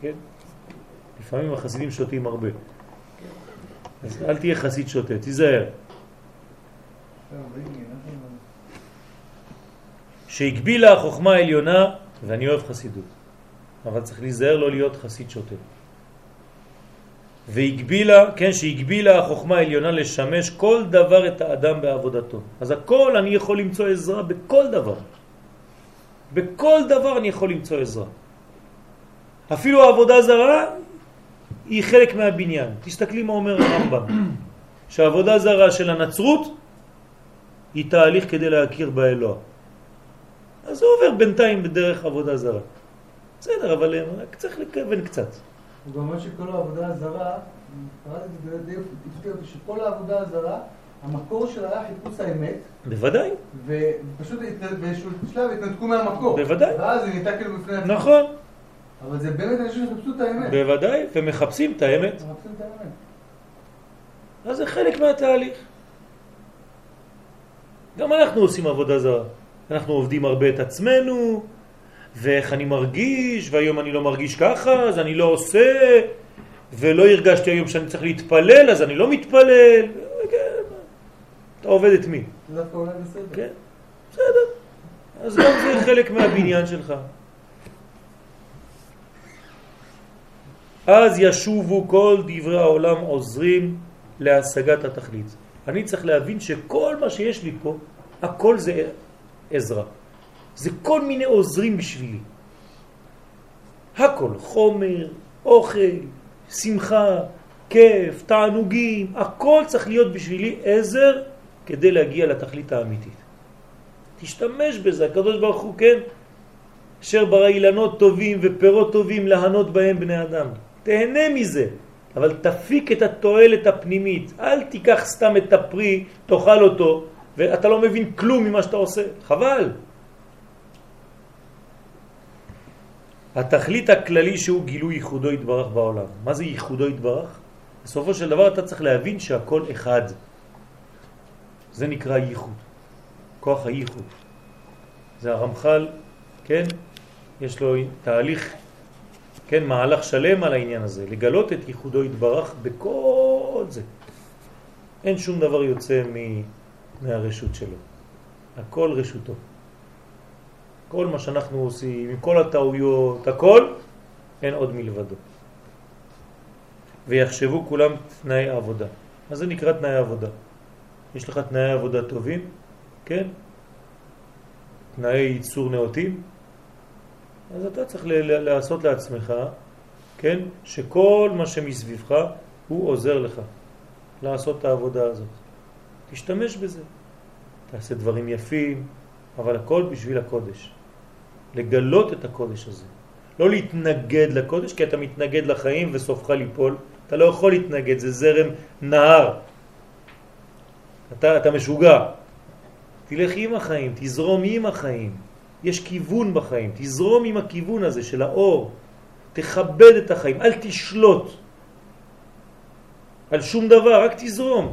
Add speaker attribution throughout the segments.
Speaker 1: כן? לפעמים החסידים שותים הרבה. אז אל תהיה חסיד שותה, תיזהר. שהגבילה החוכמה העליונה, ואני אוהב חסידות, אבל צריך להיזהר לא להיות חסיד שוטה. והגבילה, כן, שהגבילה החוכמה העליונה לשמש כל דבר את האדם בעבודתו. אז הכל אני יכול למצוא עזרה בכל דבר. בכל דבר אני יכול למצוא עזרה. אפילו העבודה זרה היא חלק מהבניין. תסתכלי מה אומר הרמב"ם, שהעבודה זרה של הנצרות היא תהליך כדי להכיר באלוה. אז הוא עובר בינתיים בדרך עבודה זרה. בסדר, אבל רק צריך לכוון קצת.
Speaker 2: הוא גם אומר שכל העבודה הזרה, זה שכל העבודה הזרה, המקור שלה היה חיפוש האמת.
Speaker 1: בוודאי.
Speaker 2: ופשוט באיזשהו שלב התנתקו מהמקור.
Speaker 1: בוודאי.
Speaker 2: ואז זה נהייתה כאילו בפני.
Speaker 1: נכון.
Speaker 2: אבל זה באמת אנשים שחיפשו את האמת.
Speaker 1: בוודאי, ומחפשים את האמת.
Speaker 2: מחפשים את האמת.
Speaker 1: אז זה חלק מהתהליך. גם אנחנו עושים עבודה זרה. אנחנו עובדים הרבה את עצמנו, ואיך אני מרגיש, והיום אני לא מרגיש ככה, אז אני לא עושה, ולא הרגשתי היום שאני צריך להתפלל, אז אני לא מתפלל. כן, אתה עובד את מי?
Speaker 2: דווקא אולי בסדר.
Speaker 1: כן, בסדר. אז גם זה חלק מהבניין שלך. אז ישובו כל דברי העולם עוזרים להשגת התכלית. אני צריך להבין שכל מה שיש לי פה, הכל זה עזרה. זה כל מיני עוזרים בשבילי. הכל, חומר, אוכל, שמחה, כיף, תענוגים, הכל צריך להיות בשבילי עזר כדי להגיע לתכלית האמיתית. תשתמש בזה, הקדוש ברוך הוא, כן? אשר ברא אילנות טובים ופירות טובים להנות בהם בני אדם. תהנה מזה, אבל תפיק את התועלת הפנימית. אל תיקח סתם את הפרי, תאכל אותו, ואתה לא מבין כלום ממה שאתה עושה. חבל. התכלית הכללי שהוא גילוי ייחודו יתברך בעולם. מה זה ייחודו יתברך? בסופו של דבר אתה צריך להבין שהכל אחד. זה נקרא ייחוד. כוח הייחוד. זה הרמח"ל, כן? יש לו תהליך, כן, מהלך שלם על העניין הזה, לגלות את ייחודו יתברך בכל זה. אין שום דבר יוצא מהרשות שלו. הכל רשותו. כל מה שאנחנו עושים, עם כל הטעויות, הכל, אין עוד מלבדו. ויחשבו כולם תנאי עבודה. מה זה נקרא תנאי עבודה? יש לך תנאי עבודה טובים, כן? תנאי ייצור נאותים, אז אתה צריך לעשות לעצמך, כן? שכל מה שמסביבך הוא עוזר לך לעשות את העבודה הזאת. תשתמש בזה. תעשה דברים יפים, אבל הכל בשביל הקודש. לגלות את הקודש הזה. לא להתנגד לקודש, כי אתה מתנגד לחיים וסופך ליפול. אתה לא יכול להתנגד, זה זרם נהר. אתה, אתה משוגע. תלך עם החיים, תזרום עם החיים. יש כיוון בחיים, תזרום עם הכיוון הזה של האור. תכבד את החיים, אל תשלוט על שום דבר, רק תזרום.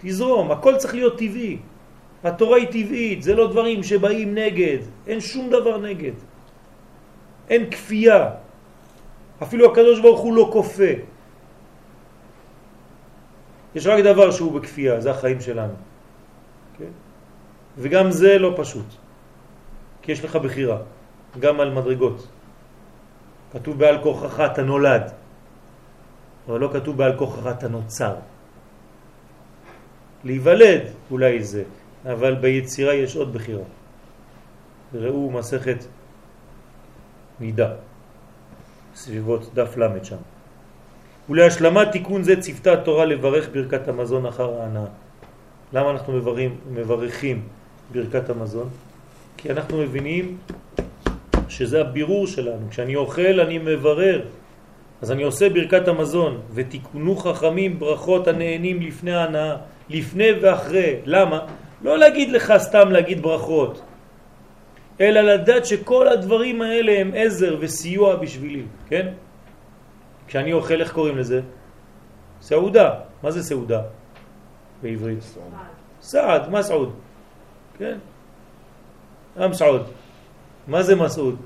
Speaker 1: תזרום, הכל צריך להיות טבעי. התורה היא טבעית, זה לא דברים שבאים נגד, אין שום דבר נגד. אין כפייה. אפילו הקדוש ברוך הוא לא כופה. יש רק דבר שהוא בכפייה, זה החיים שלנו. כן? וגם זה לא פשוט, כי יש לך בחירה, גם על מדרגות. כתוב בעל כוחך אתה נולד, אבל לא כתוב בעל כוחך אתה נוצר. להיוולד אולי זה, אבל ביצירה יש עוד בחירה. ראו מסכת מידה, סביבות דף למד שם. ולהשלמת תיקון זה צפתה התורה לברך ברכת המזון אחר ההנאה. למה אנחנו מברכים, מברכים ברכת המזון? כי אנחנו מבינים שזה הבירור שלנו. כשאני אוכל אני מברר, אז אני עושה ברכת המזון, ותיקונו חכמים ברכות הנהנים לפני ההנאה, לפני ואחרי. למה? לא להגיד לך סתם להגיד ברכות, אלא לדעת שכל הדברים האלה הם עזר וסיוע בשבילי, כן? כשאני אוכל, איך קוראים לזה? סעודה. מה זה סעודה בעברית? סעד, מסעוד. כן? עם סעוד. מה זה מסעוד?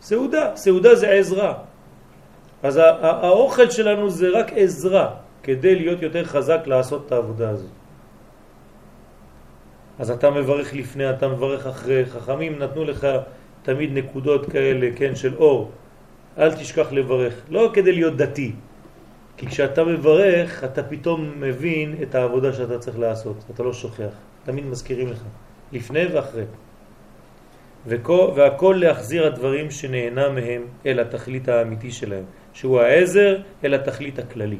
Speaker 1: סעודה. סעודה זה עזרה. אז האוכל שלנו זה רק עזרה כדי להיות יותר חזק לעשות את העבודה הזאת. אז אתה מברך לפני, אתה מברך אחרי. חכמים נתנו לך תמיד נקודות כאלה, כן, של אור. אל תשכח לברך. לא כדי להיות דתי, כי כשאתה מברך, אתה פתאום מבין את העבודה שאתה צריך לעשות. אתה לא שוכח. תמיד מזכירים לך, לפני ואחרי. והכל להחזיר הדברים שנהנה מהם אל התכלית האמיתי שלהם, שהוא העזר אל התכלית הכללי.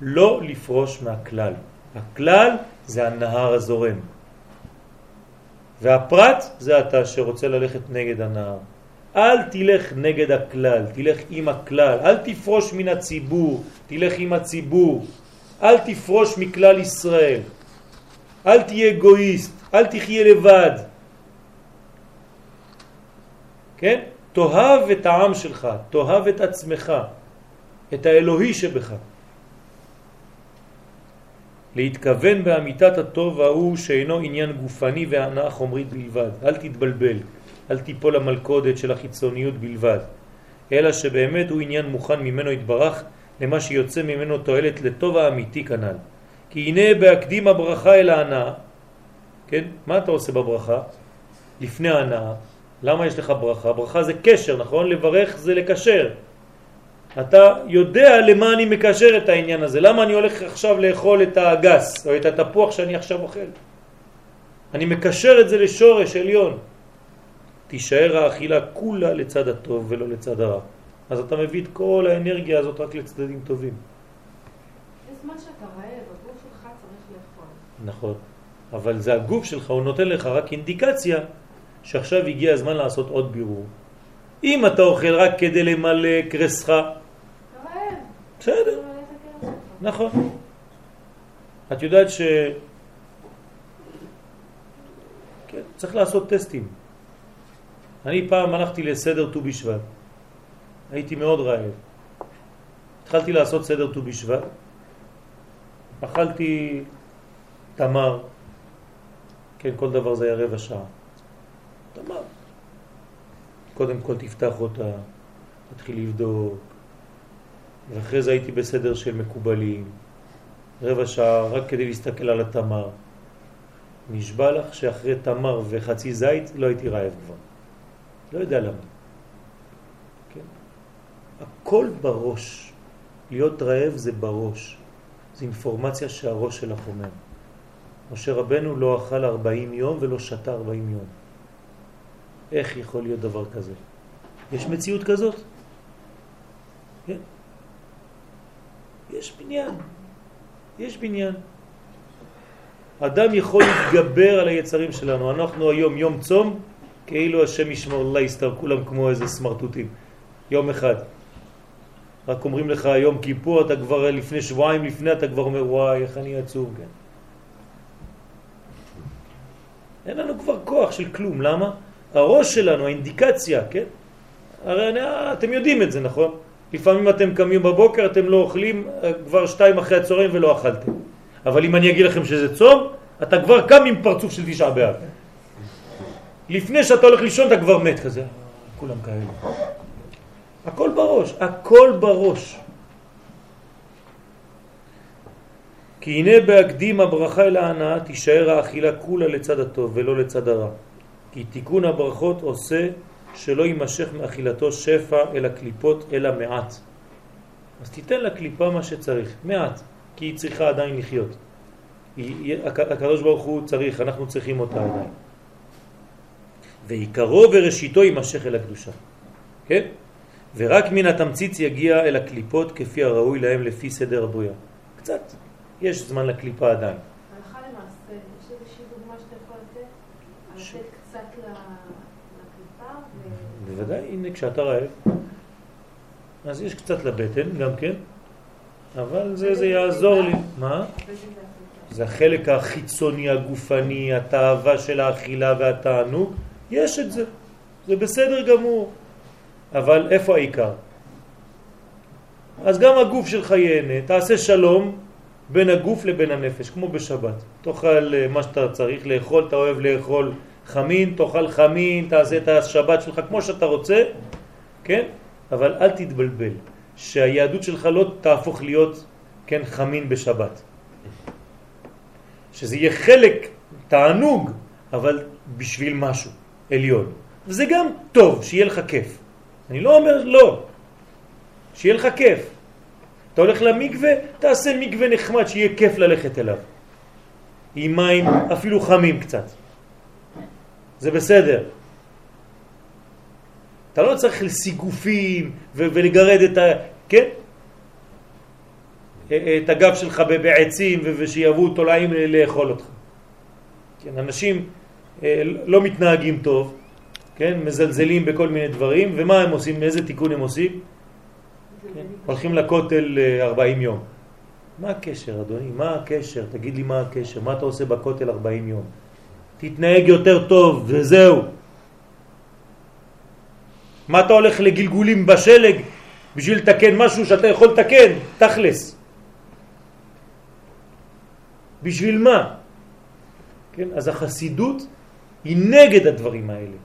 Speaker 1: לא לפרוש מהכלל. הכלל זה הנהר הזורם. והפרט זה אתה שרוצה ללכת נגד הנהר. אל תלך נגד הכלל, תלך עם הכלל, אל תפרוש מן הציבור, תלך עם הציבור, אל תפרוש מכלל ישראל, אל תהיה אגואיסט, אל תחיה לבד. כן? תאהב את העם שלך, תאהב את עצמך, את האלוהי שבך. להתכוון באמיתת הטוב ההוא שאינו עניין גופני והנאה חומרית בלבד. אל תתבלבל, אל תיפול למלכודת של החיצוניות בלבד, אלא שבאמת הוא עניין מוכן ממנו התברך למה שיוצא ממנו תועלת לטוב האמיתי כנ"ל. כי הנה בהקדים הברכה אל ההנאה, כן? מה אתה עושה בברכה? לפני ההנאה. למה יש לך ברכה? ברכה זה קשר, נכון? לברך זה לקשר. אתה יודע למה אני מקשר את העניין הזה. למה אני הולך עכשיו לאכול את הגס או את התפוח שאני עכשיו אוכל? אני מקשר את זה לשורש עליון. תישאר האכילה כולה לצד הטוב ולא לצד הרע. אז אתה מביא את כל האנרגיה הזאת רק לצדדים טובים.
Speaker 3: בזמן שאתה רעב, הגוף שלך צריך לאכול.
Speaker 1: נכון, אבל זה הגוף שלך, הוא נותן לך רק אינדיקציה שעכשיו הגיע הזמן לעשות עוד בירור. אם אתה אוכל רק כדי למלא קרסך, בסדר, נכון. את יודעת ש... כן, צריך לעשות טסטים. אני פעם הלכתי לסדר ט"ו בשבט, הייתי מאוד רעב. התחלתי לעשות סדר ט"ו בשבט, אכלתי תמר, כן, כל דבר זה היה רבע שעה. תמר. קודם כל תפתח אותה, תתחיל לבדוק, ואחרי זה הייתי בסדר של מקובלים, רבע שעה רק כדי להסתכל על התמר. נשבע לך שאחרי תמר וחצי זית לא הייתי רעב כבר. לא יודע למה. כן? הכל בראש. להיות רעב זה בראש. זה אינפורמציה שהראש שלך אומר. משה רבנו לא אכל 40 יום ולא שתה 40 יום. איך יכול להיות דבר כזה? יש מציאות כזאת? כן. יש בניין. יש בניין. אדם יכול להתגבר על היצרים שלנו. אנחנו היום יום צום, כאילו השם ישמור אללה יסתר כולם כמו איזה סמרטוטים. יום אחד. רק אומרים לך יום כיפור, אתה כבר לפני שבועיים לפני, אתה כבר אומר וואי, איך אני עצוב, כן. אין לנו כבר כוח של כלום, למה? הראש שלנו, האינדיקציה, כן? הרי אתם יודעים את זה, נכון? לפעמים אתם קמים בבוקר, אתם לא אוכלים אה, כבר שתיים אחרי הצהריים ולא אכלתם. אבל אם אני אגיד לכם שזה צום, אתה כבר קם עם פרצוף של תשעה באב. לפני שאתה הולך לישון אתה כבר מת כזה. כולם כאלה. הכל בראש, הכל בראש. כי הנה בהקדים הברכה אל ההנאה תישאר האכילה כולה לצד הטוב ולא לצד הרע. כי תיקון הברכות עושה שלא יימשך מאכילתו שפע אל הקליפות אלא מעט. אז תיתן לקליפה מה שצריך, מעט, כי היא צריכה עדיין לחיות. הקדוש ברוך הוא צריך, אנחנו צריכים אותה עדיין. ועיקרו וראשיתו יימשך אל הקדושה. כן? ורק מן התמציץ יגיע אל הקליפות כפי הראוי להם לפי סדר הבריאה. קצת, יש זמן לקליפה עדיין.
Speaker 3: הלכה למעשה, יש איזושהי דוגמה שאתה יכול לתת? לתת קצת לקליפה?
Speaker 1: בוודאי, הנה כשאתה רעב, אז יש קצת לבטן גם כן, אבל זה, זה יעזור לי. מה? זה החלק החיצוני הגופני, התאווה של האכילה והתענוג, יש את זה, זה בסדר גמור. אבל איפה העיקר? אז גם הגוף שלך ייהנה, תעשה שלום בין הגוף לבין הנפש, כמו בשבת. תאכל אה, מה שאתה צריך לאכול, אתה אוהב לאכול חמין, תאכל חמין, תעשה את השבת שלך כמו שאתה רוצה, כן? אבל אל תתבלבל. שהיהדות שלך לא תהפוך להיות, כן, חמין בשבת. שזה יהיה חלק, תענוג, אבל בשביל משהו עליון. וזה גם טוב, שיהיה לך כיף. אני לא אומר לא, שיהיה לך כיף. אתה הולך למקווה, תעשה מקווה נחמד, שיהיה כיף ללכת אליו. עם מים אפילו חמים קצת. זה בסדר. אתה לא צריך לסיגופים ולגרד את ה... כן? את הגב שלך בעצים ושיבואו תולעים לאכול אותך. כן, אנשים אה, לא מתנהגים טוב, כן, מזלזלים בכל מיני דברים, ומה הם עושים? איזה תיקון הם עושים? כן, הולכים לכותל 40 אה, יום. מה הקשר, אדוני? מה הקשר? תגיד לי מה הקשר. מה אתה עושה בכותל 40 יום? תתנהג יותר טוב, וזהו. מה אתה הולך לגלגולים בשלג בשביל לתקן משהו שאתה יכול לתקן? תכלס. בשביל מה? כן? אז החסידות היא נגד הדברים האלה.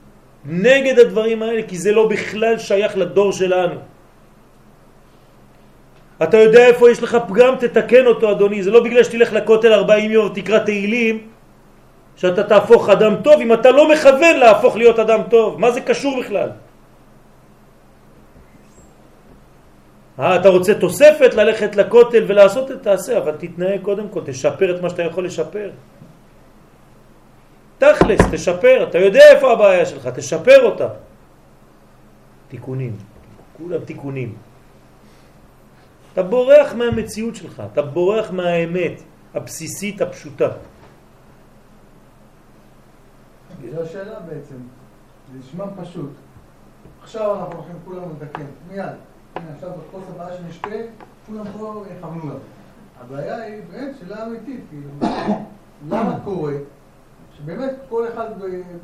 Speaker 1: נגד הדברים האלה, כי זה לא בכלל שייך לדור שלנו. אתה יודע איפה יש לך פגם, תתקן אותו אדוני. זה לא בגלל שתלך לכותל 40 יום ותקרא תהילים, שאתה תהפוך אדם טוב, אם אתה לא מכוון להפוך להיות אדם טוב. מה זה קשור בכלל? אה, אתה רוצה תוספת ללכת לכותל ולעשות את תעשה, אבל תתנהג קודם כל, תשפר את מה שאתה יכול לשפר. תכלס, תשפר, אתה יודע איפה הבעיה שלך, תשפר אותה. תיקונים, כולם תיקונים. אתה בורח מהמציאות שלך, אתה בורח מהאמת הבסיסית הפשוטה.
Speaker 2: זו השאלה בעצם, זה נשמע פשוט. עכשיו אנחנו הולכים כולם לתקן, מיד. הנה עכשיו בכוס הבאה שנשתה, כולם פה יכוונו לה. הבעיה היא באמת שאלה אמיתית, כאילו, למה קורה שבאמת כל אחד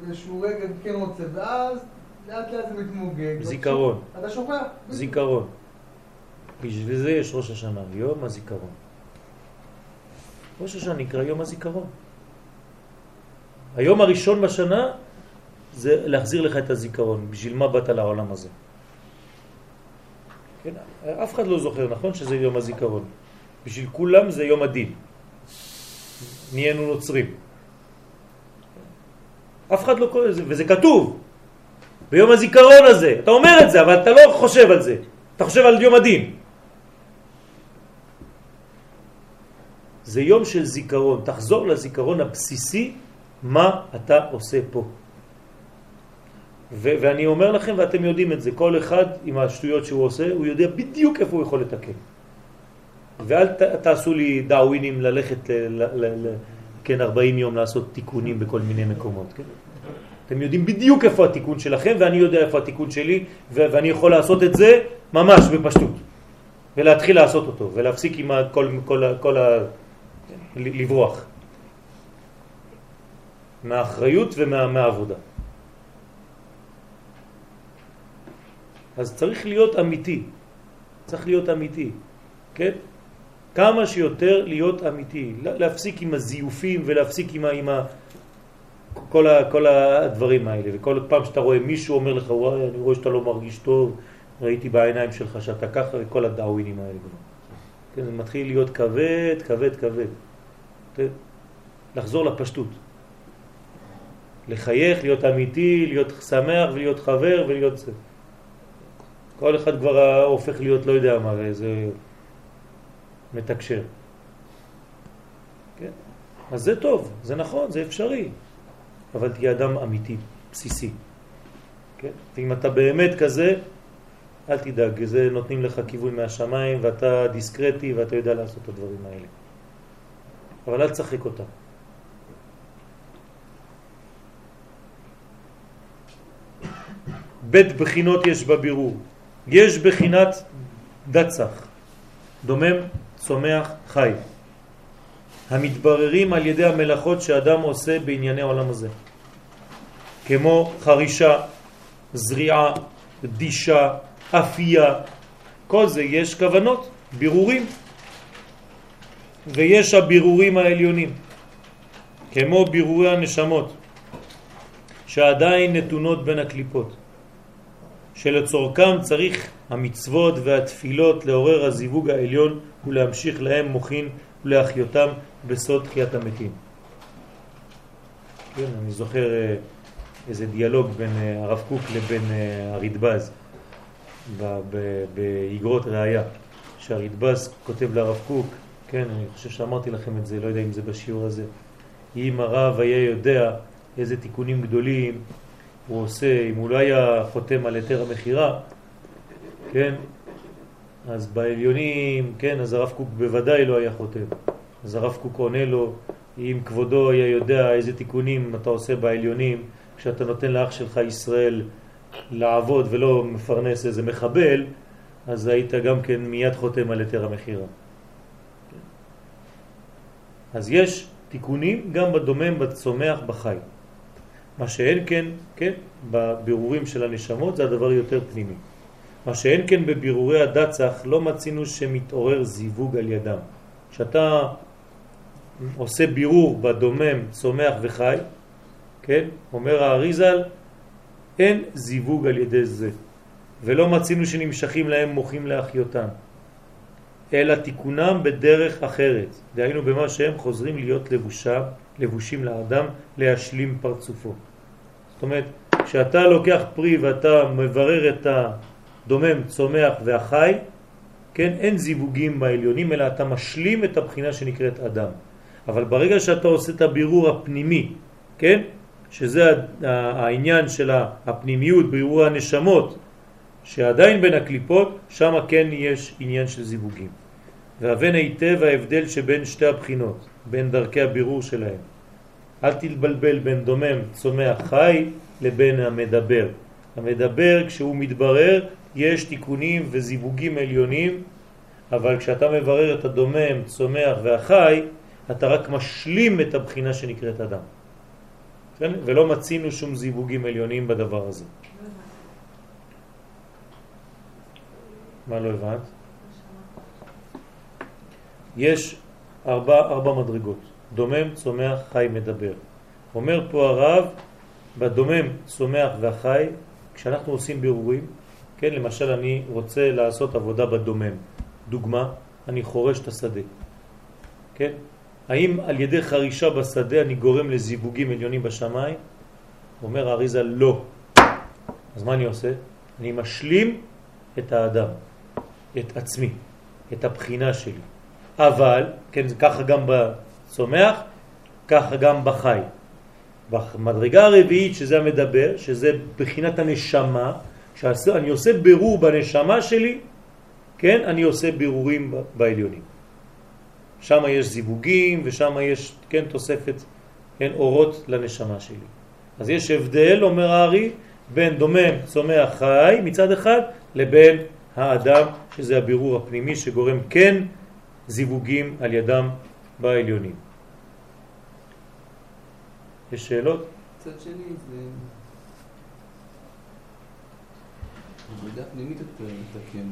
Speaker 2: באיזשהו רגע כן רוצה, ואז לאט לאט זה מתמוגג.
Speaker 1: זיכרון.
Speaker 2: אתה שוכח.
Speaker 1: זיכרון. בשביל זה יש ראש השנה, יום הזיכרון. ראש השנה נקרא יום הזיכרון. היום הראשון בשנה זה להחזיר לך את הזיכרון. בשביל מה באת לעולם הזה? כן, אף אחד לא זוכר, נכון שזה יום הזיכרון. בשביל כולם זה יום הדין. נהיינו נוצרים. אף אחד לא קורא לזה, וזה כתוב. ביום הזיכרון הזה. אתה אומר את זה, אבל אתה לא חושב על זה. אתה חושב על יום הדין. זה יום של זיכרון. תחזור לזיכרון הבסיסי, מה אתה עושה פה. ואני אומר לכם, ואתם יודעים את זה, כל אחד עם השטויות שהוא עושה, הוא יודע בדיוק איפה הוא יכול לתקן. ואל ת- תעשו לי דאווינים ללכת ל- ל- ל- כן, 40 יום לעשות תיקונים בכל מיני מקומות. כן? אתם יודעים בדיוק איפה התיקון שלכם, ואני יודע איפה התיקון שלי, ו- ואני יכול לעשות את זה ממש בפשטות. ולהתחיל לעשות אותו, ולהפסיק עם כל, כל, כל ה... לברוח. מהאחריות ומהעבודה. ומה, אז צריך להיות אמיתי. צריך להיות אמיתי, כן? כמה שיותר להיות אמיתי, להפסיק עם הזיופים ולהפסיק עם, עם ה, כל, ה, כל הדברים האלה. וכל פעם שאתה רואה מישהו אומר לך, וואי, אני רואה שאתה לא מרגיש טוב, ראיתי בעיניים שלך שאתה ככה, וכל הדאווינים האלה כבר. כן, זה מתחיל להיות כבד, כבד, כבד. כן? לחזור לפשטות. לחייך, להיות אמיתי, להיות שמח ולהיות חבר ולהיות זה. כל אחד כבר הופך להיות לא יודע מה, איזה מתקשר. כן? אז זה טוב, זה נכון, זה אפשרי, אבל תהיה אדם אמיתי, בסיסי. כן? ואם אתה באמת כזה, אל תדאג, זה נותנים לך כיוון מהשמיים ואתה דיסקרטי ואתה יודע לעשות את הדברים האלה. אבל אל תשחק אותם. בית בחינות יש בבירור. יש בחינת דצח, דומם, צומח, חי, המתבררים על ידי המלאכות שאדם עושה בענייני העולם הזה, כמו חרישה, זריעה, דישה, אפייה, כל זה יש כוונות, בירורים, ויש הבירורים העליונים, כמו בירורי הנשמות, שעדיין נתונות בין הקליפות. שלצורכם צריך המצוות והתפילות לעורר הזיווג העליון ולהמשיך להם מוכין ולהחיותם בסוד תחיית המתים. כן, אני זוכר אה, איזה דיאלוג בין אה, הרב קוק לבין אה, הרדב"ז באגרות ראייה, שהרדב"ז כותב לרב קוק, כן, אני חושב שאמרתי לכם את זה, לא יודע אם זה בשיעור הזה, אם הרב היה יודע איזה תיקונים גדולים הוא עושה, אם הוא לא היה חותם על היתר המכירה, כן, אז בעליונים, כן, אז הרב קוק בוודאי לא היה חותם. אז הרב קוק עונה לו, אם כבודו היה יודע איזה תיקונים אתה עושה בעליונים, כשאתה נותן לאח שלך ישראל לעבוד ולא מפרנס איזה מחבל, אז היית גם כן מיד חותם על היתר המכירה. אז יש תיקונים גם בדומם, בצומח, בחי. מה שאין כן, כן, בבירורים של הנשמות זה הדבר יותר פנימי. מה שאין כן בבירורי הדצח לא מצינו שמתעורר זיווג על ידם. כשאתה עושה בירור בדומם, צומח וחי, כן, אומר האריזל, אין זיווג על ידי זה, ולא מצינו שנמשכים להם מוחים לאחיותם, אלא תיקונם בדרך אחרת, דהיינו במה שהם חוזרים להיות לבושה, לבושים לאדם, להשלים פרצופו. זאת אומרת, כשאתה לוקח פרי ואתה מברר את הדומם, צומח והחי, כן, אין זיווגים בעליונים, אלא אתה משלים את הבחינה שנקראת אדם. אבל ברגע שאתה עושה את הבירור הפנימי, כן, שזה העניין של הפנימיות, בירור הנשמות, שעדיין בין הקליפות, שם כן יש עניין של זיווגים. והבן היטב ההבדל שבין שתי הבחינות, בין דרכי הבירור שלהם. אל תתבלבל בין דומם, צומח, חי, לבין המדבר. המדבר, כשהוא מתברר, יש תיקונים וזיווגים עליונים, אבל כשאתה מברר את הדומם, צומח והחי, אתה רק משלים את הבחינה שנקראת אדם. כן? ולא מצינו שום זיווגים עליונים בדבר הזה. מה לא הבנת? יש ארבע, ארבע מדרגות, דומם, צומח, חי, מדבר. אומר פה הרב, בדומם, צומח והחי, כשאנחנו עושים בירורים, כן, למשל אני רוצה לעשות עבודה בדומם, דוגמה, אני חורש את השדה, כן? האם על ידי חרישה בשדה אני גורם לזיווגים עליונים בשמיים? אומר האריזה לא. אז מה אני עושה? אני משלים את האדם, את עצמי, את הבחינה שלי. אבל, כן, ככה גם בצומח, ככה גם בחי. במדרגה הרביעית, שזה המדבר, שזה בחינת הנשמה, כשאני עושה בירור בנשמה שלי, כן, אני עושה בירורים בעליונים. שם יש זיווגים ושם יש, כן, תוספת, כן, אורות לנשמה שלי. אז יש הבדל, אומר הארי, בין דומם, צומח, חי מצד אחד, לבין האדם, שזה הבירור הפנימי שגורם כן זיווגים על ידם בעליונים. יש שאלות?
Speaker 4: מצד שני זה... עבודה פנימית יותר מתקן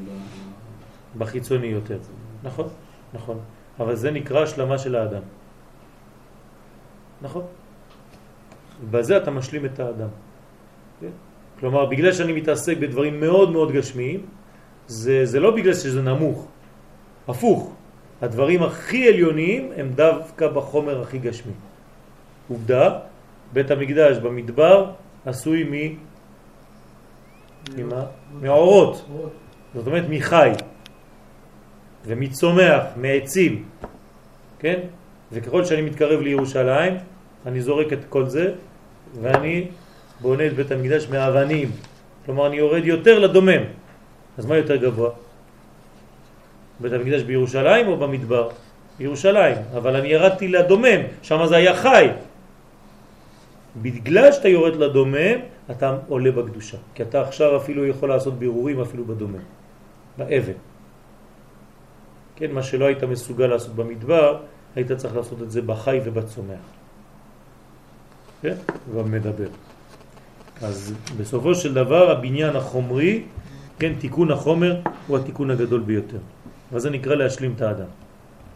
Speaker 1: בחיצוני יותר. נכון, נכון. אבל זה נקרא השלמה של האדם. נכון? בזה אתה משלים את האדם. כן? כלומר, בגלל שאני מתעסק בדברים מאוד מאוד גשמיים, זה, זה לא בגלל שזה נמוך, הפוך. הדברים הכי עליוניים הם דווקא בחומר הכי גשמי. עובדה, בית המקדש במדבר עשוי מ... ממה? מעורות. זאת אומרת מחי. ומצומח, מעצים, כן? וככל שאני מתקרב לירושלים, אני זורק את כל זה, ואני בונה את בית המקדש מאבנים. כלומר, אני יורד יותר לדומם. אז מה יותר גבוה? בית המקדש בירושלים או במדבר? בירושלים, אבל אני ירדתי לדומם, שם זה היה חי. בגלל שאתה יורד לדומם, אתה עולה בקדושה. כי אתה עכשיו אפילו יכול לעשות בירורים אפילו בדומם, באבן. כן, מה שלא היית מסוגל לעשות במדבר, היית צריך לעשות את זה בחי ובצומח. כן? ומדבר. אז בסופו של דבר הבניין החומרי, כן, תיקון החומר הוא התיקון הגדול ביותר. וזה נקרא להשלים את האדם.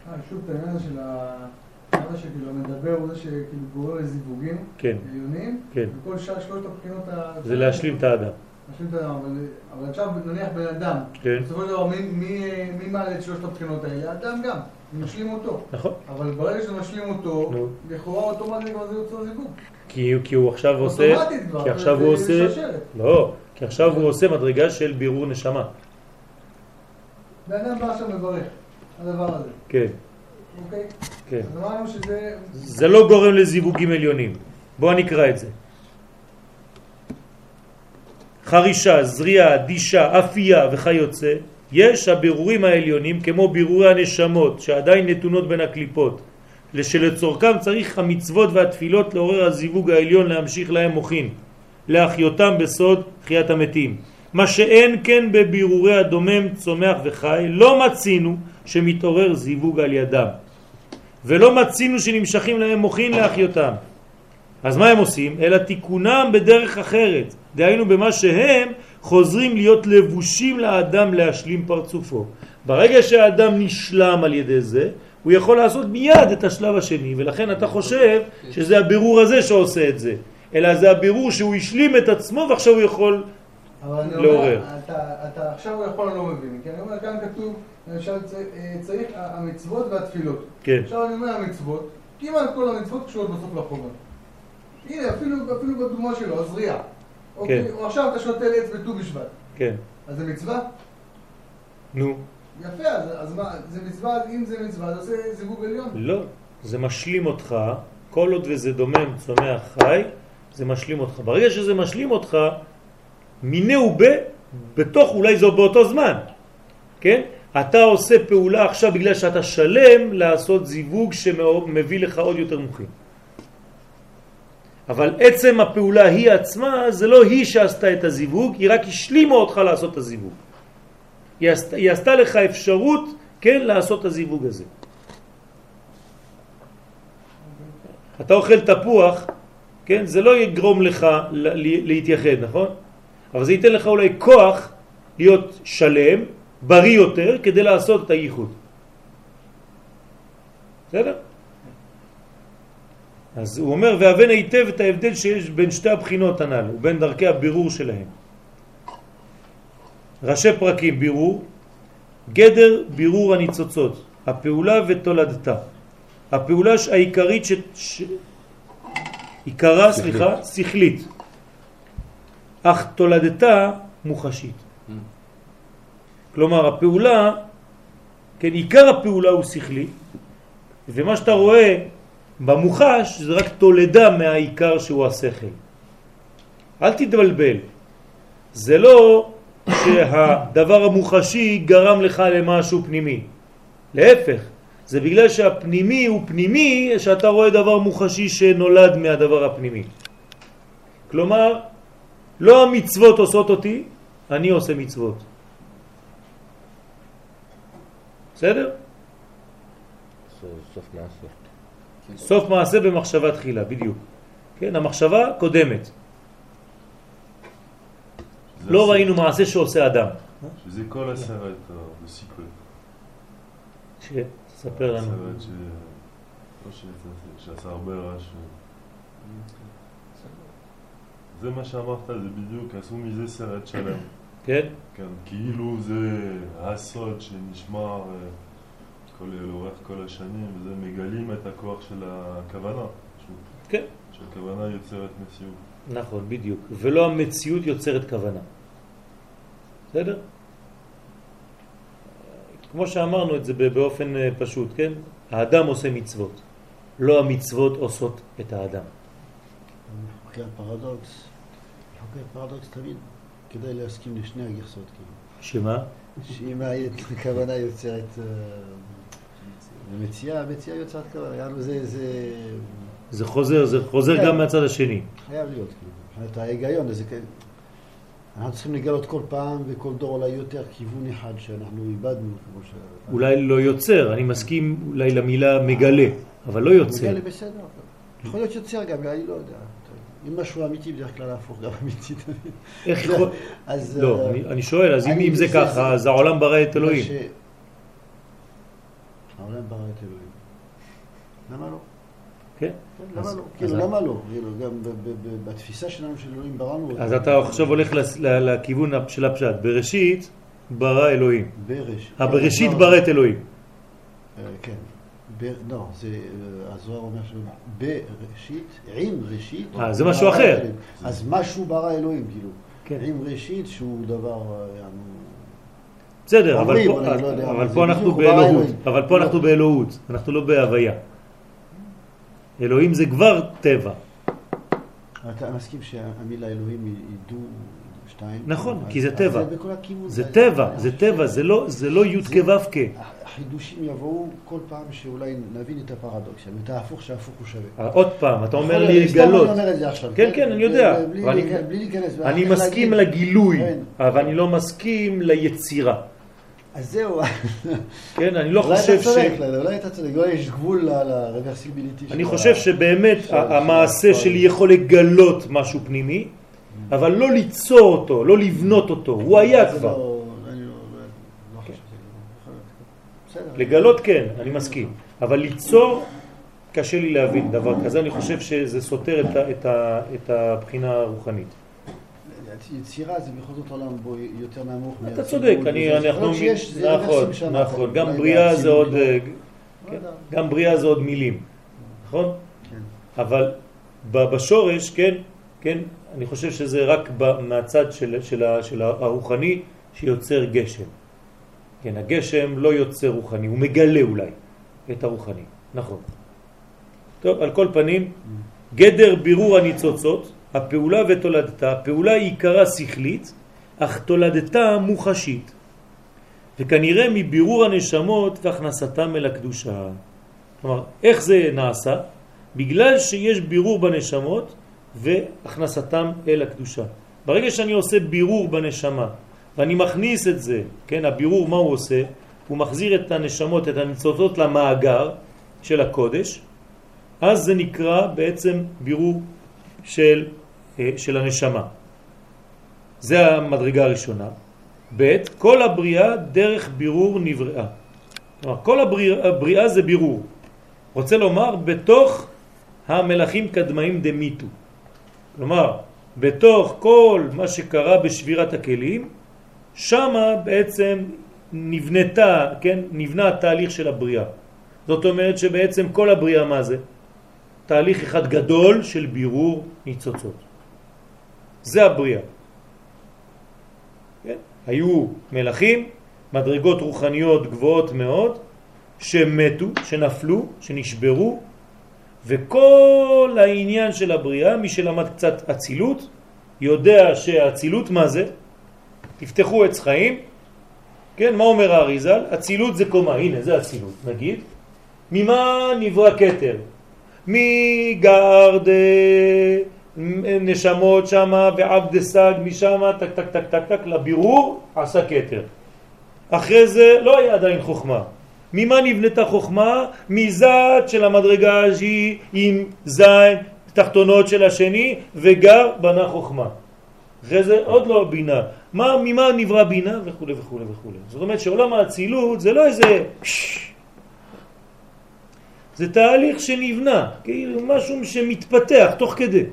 Speaker 2: אה, שוב, את העניין של האבא שכאילו מדבר הוא זה שכאילו גורר לזיווגים
Speaker 1: כן.
Speaker 2: עליונים,
Speaker 1: כן.
Speaker 2: וכל שאר שלושת הבחינות ה...
Speaker 1: זה להשלים את האדם.
Speaker 2: משלים את האדם, אבל, עכשיו נניח בן אדם,
Speaker 1: כן.
Speaker 2: בסופו של דבר מי, מי, מי מעלה את שלושת הבחינות האלה? האדם גם, משלים אותו.
Speaker 1: נכון.
Speaker 2: אבל ברגע שמשלים אותו. לכאורה אוטומטית כבר זה יוצר זיווג.
Speaker 1: כי, כי הוא עכשיו עושה,
Speaker 2: אוטומטית כבר,
Speaker 1: כי עכשיו הוא עושה. לא, כי עכשיו הוא עושה מדרגה של בירור נשמה.
Speaker 2: בן אדם בא עכשיו מברך, הדבר הזה,
Speaker 1: כן,
Speaker 2: אוקיי?
Speaker 1: כן.
Speaker 2: אז אמרנו שזה...
Speaker 1: זה לא גורם לזיווגים עליונים. בואו נקרא את זה. חרישה, זריעה, דישה, אפייה וכיוצא, יש הבירורים העליונים כמו בירורי הנשמות שעדיין נתונות בין הקליפות, שלצורכם צריך המצוות והתפילות לעורר הזיווג העליון להמשיך להם מוכין, להחיותם בסוד חיית המתים. מה שאין כן בבירורי הדומם, צומח וחי, לא מצינו שמתעורר זיווג על ידם. ולא מצינו שנמשכים להם מוכין להחיותם. אז מה הם עושים? אלא תיקונם בדרך אחרת, דהיינו במה שהם חוזרים להיות לבושים לאדם להשלים פרצופו. ברגע שהאדם נשלם על ידי זה, הוא יכול לעשות מיד את השלב השני, ולכן אתה חושב שזה הבירור הזה שעושה את זה, אלא זה הבירור שהוא השלים את עצמו ועכשיו הוא יכול...
Speaker 2: אבל אני
Speaker 1: לעורר.
Speaker 2: אומר, אתה, אתה עכשיו יכול לא מבין, כי אני אומר, כאן כתוב, למשל, אה, צריך המצוות והתפילות.
Speaker 1: כן,
Speaker 2: עכשיו אני אומר המצוות, כמעט כל המצוות קשורות בסוף לחובה. הנה, אפילו, אפילו בדוגמה שלו, הזריעה. אוקיי,
Speaker 1: כן.
Speaker 2: או עכשיו אתה שותל עץ בט"ו בשבט.
Speaker 1: כן.
Speaker 2: אז זה מצווה?
Speaker 1: נו,
Speaker 2: יפה, אז, אז מה, זה מצווה, אם זה מצווה, אז זה זיווג עליון.
Speaker 1: לא, זה משלים אותך, כל עוד וזה דומם, צומח, חי, זה משלים אותך. ברגע שזה משלים אותך, מיני ובה, בתוך אולי זו באותו זמן, כן? אתה עושה פעולה עכשיו בגלל שאתה שלם לעשות זיווג שמביא לך עוד יותר מוחים. אבל עצם הפעולה היא עצמה, זה לא היא שעשתה את הזיווג, היא רק השלימה אותך לעשות את הזיווג. היא עשתה, היא עשתה לך אפשרות, כן, לעשות את הזיווג הזה. אתה אוכל תפוח, כן, זה לא יגרום לך להתייחד, נכון? אבל זה ייתן לך אולי כוח להיות שלם, בריא יותר, כדי לעשות את הייחוד. בסדר? אז הוא אומר, והבן היטב את ההבדל שיש בין שתי הבחינות הנ"ל, ובין דרכי הבירור שלהם. ראשי פרקים בירור, גדר בירור הניצוצות, הפעולה ותולדתה. הפעולה העיקרית ש... ש... עיקרה, סליחה, שכלית. אך תולדתה מוחשית. כלומר, הפעולה, כן, עיקר הפעולה הוא שכלי, ומה שאתה רואה במוחש זה רק תולדה מהעיקר שהוא השכל. אל תתבלבל. זה לא שהדבר המוחשי גרם לך למשהו פנימי. להפך, זה בגלל שהפנימי הוא פנימי שאתה רואה דבר מוחשי שנולד מהדבר הפנימי. כלומר, לא המצוות עושות אותי, אני עושה מצוות. בסדר?
Speaker 5: סוף מעשה.
Speaker 1: סוף מעשה במחשבה תחילה, בדיוק. כן, המחשבה קודמת. לא ראינו מעשה שעושה אדם.
Speaker 6: שזה כל הסרט אה, בסיקווי.
Speaker 1: שתספר לנו.
Speaker 6: הסרט ש... לא שעשה הרבה רעש. זה מה שאמרת, זה בדיוק, עשו מזה סרט שלם.
Speaker 1: כן?
Speaker 6: כן, כאילו זה הסוד שנשמר אה, כל, לאורך כל השנים, וזה מגלים את הכוח של הכוונה. פשוט.
Speaker 1: כן.
Speaker 6: שהכוונה יוצרת מציאות.
Speaker 1: נכון, בדיוק. ולא המציאות יוצרת כוונה. בסדר? כמו שאמרנו את זה באופן אה, פשוט, כן? האדם עושה מצוות, לא המצוות עושות את האדם.
Speaker 7: חוקי הפרדוקס, חוקי הפרדוקס תמיד כדאי להסכים לשני הגרסות, כאילו.
Speaker 1: שמה?
Speaker 7: שאם הכוונה יוצרת אה, מציאה, המציאה יוצרת כוונה, יענו זה, זה
Speaker 1: זה חוזר, זה חוזר
Speaker 7: כן.
Speaker 1: גם מהצד השני.
Speaker 7: חייב להיות, כאילו. מבחינת ההיגיון, זה כאילו... אנחנו צריכים לגלות כל פעם וכל דור אולי יותר כיוון אחד שאנחנו איבדנו, ש...
Speaker 1: אולי לא יוצר, אני מסכים אולי למילה מגלה, אבל לא יוצר.
Speaker 7: מגלה בסדר. יכול להיות יוצר גם, אני לא יודע. אם משהו אמיתי, בדרך כלל ההפוך גם אמיתי. תמיד.
Speaker 1: איך יכול...
Speaker 7: אז...
Speaker 1: לא,
Speaker 7: אה,
Speaker 1: אני- שואל, אז אם זה ככה, אז העולם ברא את אלוהים.
Speaker 7: העולם ברא את אלוהים. למה לא?
Speaker 1: כן?
Speaker 7: כן, למה לא? כאילו, למה לא? כאילו, גם ב- ב- ב- בתפיסה שלנו של אלוהים בראנו...
Speaker 1: אז אתה עכשיו הולך לכיוון של הפשט. בראשית ברא אלוהים.
Speaker 7: בראש.
Speaker 1: הבראשית
Speaker 7: לא,
Speaker 1: ברא את אלוהים.
Speaker 7: אה, כן. ב- לא, זה, אה, הזוהר אומר. בראשית, עם ראשית.
Speaker 1: אה, זה משהו אחר.
Speaker 7: אלוהים. אז משהו ברא אלוהים, כאילו.
Speaker 1: כן.
Speaker 7: עם ראשית שהוא דבר... אה,
Speaker 1: בסדר, אבל פה-
Speaker 7: לא יודע,
Speaker 1: אבל
Speaker 7: אבל זה
Speaker 1: פה אנחנו באלוהות. אבל פה
Speaker 7: לא.
Speaker 1: אנחנו באלוהות. אנחנו לא בהוויה. אלוהים זה כבר טבע.
Speaker 7: אתה מסכים שהמילה אלוהים היא דו... שתיים?
Speaker 1: נכון, כי זה טבע.
Speaker 7: זה
Speaker 1: טבע, זה טבע, זה לא- זה לא י' כו'
Speaker 7: החידושים יבואו כל פעם שאולי נבין את הפרדוקס, את ההפוך שההפוך הוא שווה.
Speaker 1: עוד פעם, אתה אומר לי לגלות. כן, כן, אני יודע. אני- מסכים. לגילוי,
Speaker 7: כן.
Speaker 1: אבל אני לא מסכים ליצירה.
Speaker 7: אז זהו.
Speaker 1: כן, אני לא חושב ש...
Speaker 7: אולי אתה צודק, אולי יש גבול לרוורסיביליטי.
Speaker 1: אני חושב שבאמת המעשה שלי יכול לגלות משהו פנימי, אבל לא ליצור אותו, לא לבנות אותו, הוא היה
Speaker 7: זה
Speaker 1: כבר.
Speaker 7: לא- לא- לא- לא בסדר.
Speaker 1: לגלות כן, אני מסכים, אבל ליצור, קשה לי להבין דבר כזה, אני חושב שזה סותר את הבחינה הרוחנית.
Speaker 7: יצירה זה בכל זאת עולם בו יותר נמוך.
Speaker 1: אתה צודק, אני, אנחנו, נכון, נכון, גם בריאה זה עוד,
Speaker 7: לא.
Speaker 1: אה,
Speaker 7: לא
Speaker 1: כן. גם בריאה זה עוד מילים, נכון?
Speaker 7: כן.
Speaker 1: אבל בשורש, כן, כן, אני חושב שזה רק מהצד של, של, של הרוחני שיוצר גשם. כן, הגשם לא יוצר רוחני, הוא מגלה אולי את הרוחני, נכון. טוב, על כל פנים, גדר בירור הניצוצות, הפעולה ותולדתה, הפעולה היא עיקרה שכלית, אך תולדתה מוחשית. וכנראה מבירור הנשמות והכנסתם אל הקדושה. כלומר, איך זה נעשה? בגלל שיש בירור בנשמות והכנסתם אל הקדושה. ברגע שאני עושה בירור בנשמה ואני מכניס את זה, כן, הבירור מה הוא עושה? הוא מחזיר את הנשמות, את הניצוצות למאגר של הקודש, אז זה נקרא בעצם בירור של, אה, של הנשמה. זה המדרגה הראשונה. ב' כל הבריאה דרך בירור נבראה. כלומר, כל הבריאה, הבריאה זה בירור. רוצה לומר, בתוך המלאכים קדמאים דמיתו. כלומר, בתוך כל מה שקרה בשבירת הכלים, שמה בעצם נבנתה, כן, נבנה התהליך של הבריאה. זאת אומרת שבעצם כל הבריאה מה זה? תהליך אחד גדול של בירור ניצוצות. זה הבריאה. כן? היו מלאכים, מדרגות רוחניות גבוהות מאוד, שמתו, שנפלו, שנשברו, וכל העניין של הבריאה, מי שלמד קצת אצילות, יודע שהאצילות מה זה? תפתחו עץ חיים, כן, מה אומר האריזל? אצילות זה קומה, הנה זה אצילות, נגיד. ממה נברא כתר? מגרד נשמות שמה ועבד סג משמה, טק טק טק טק טק, לבירור עשה כתר. אחרי זה לא היה עדיין חוכמה. ממה נבנתה חוכמה? מזת של המדרגה שהיא עם זין תחתונות של השני וגר בנה חוכמה. אחרי זה עוד לא בינה. מה, ממה נברא בינה? וכו' וכו' וכו'. זאת אומרת שעולם האצילות זה לא איזה... זה תהליך שנבנה, כאילו משהו שמתפתח תוך כדי.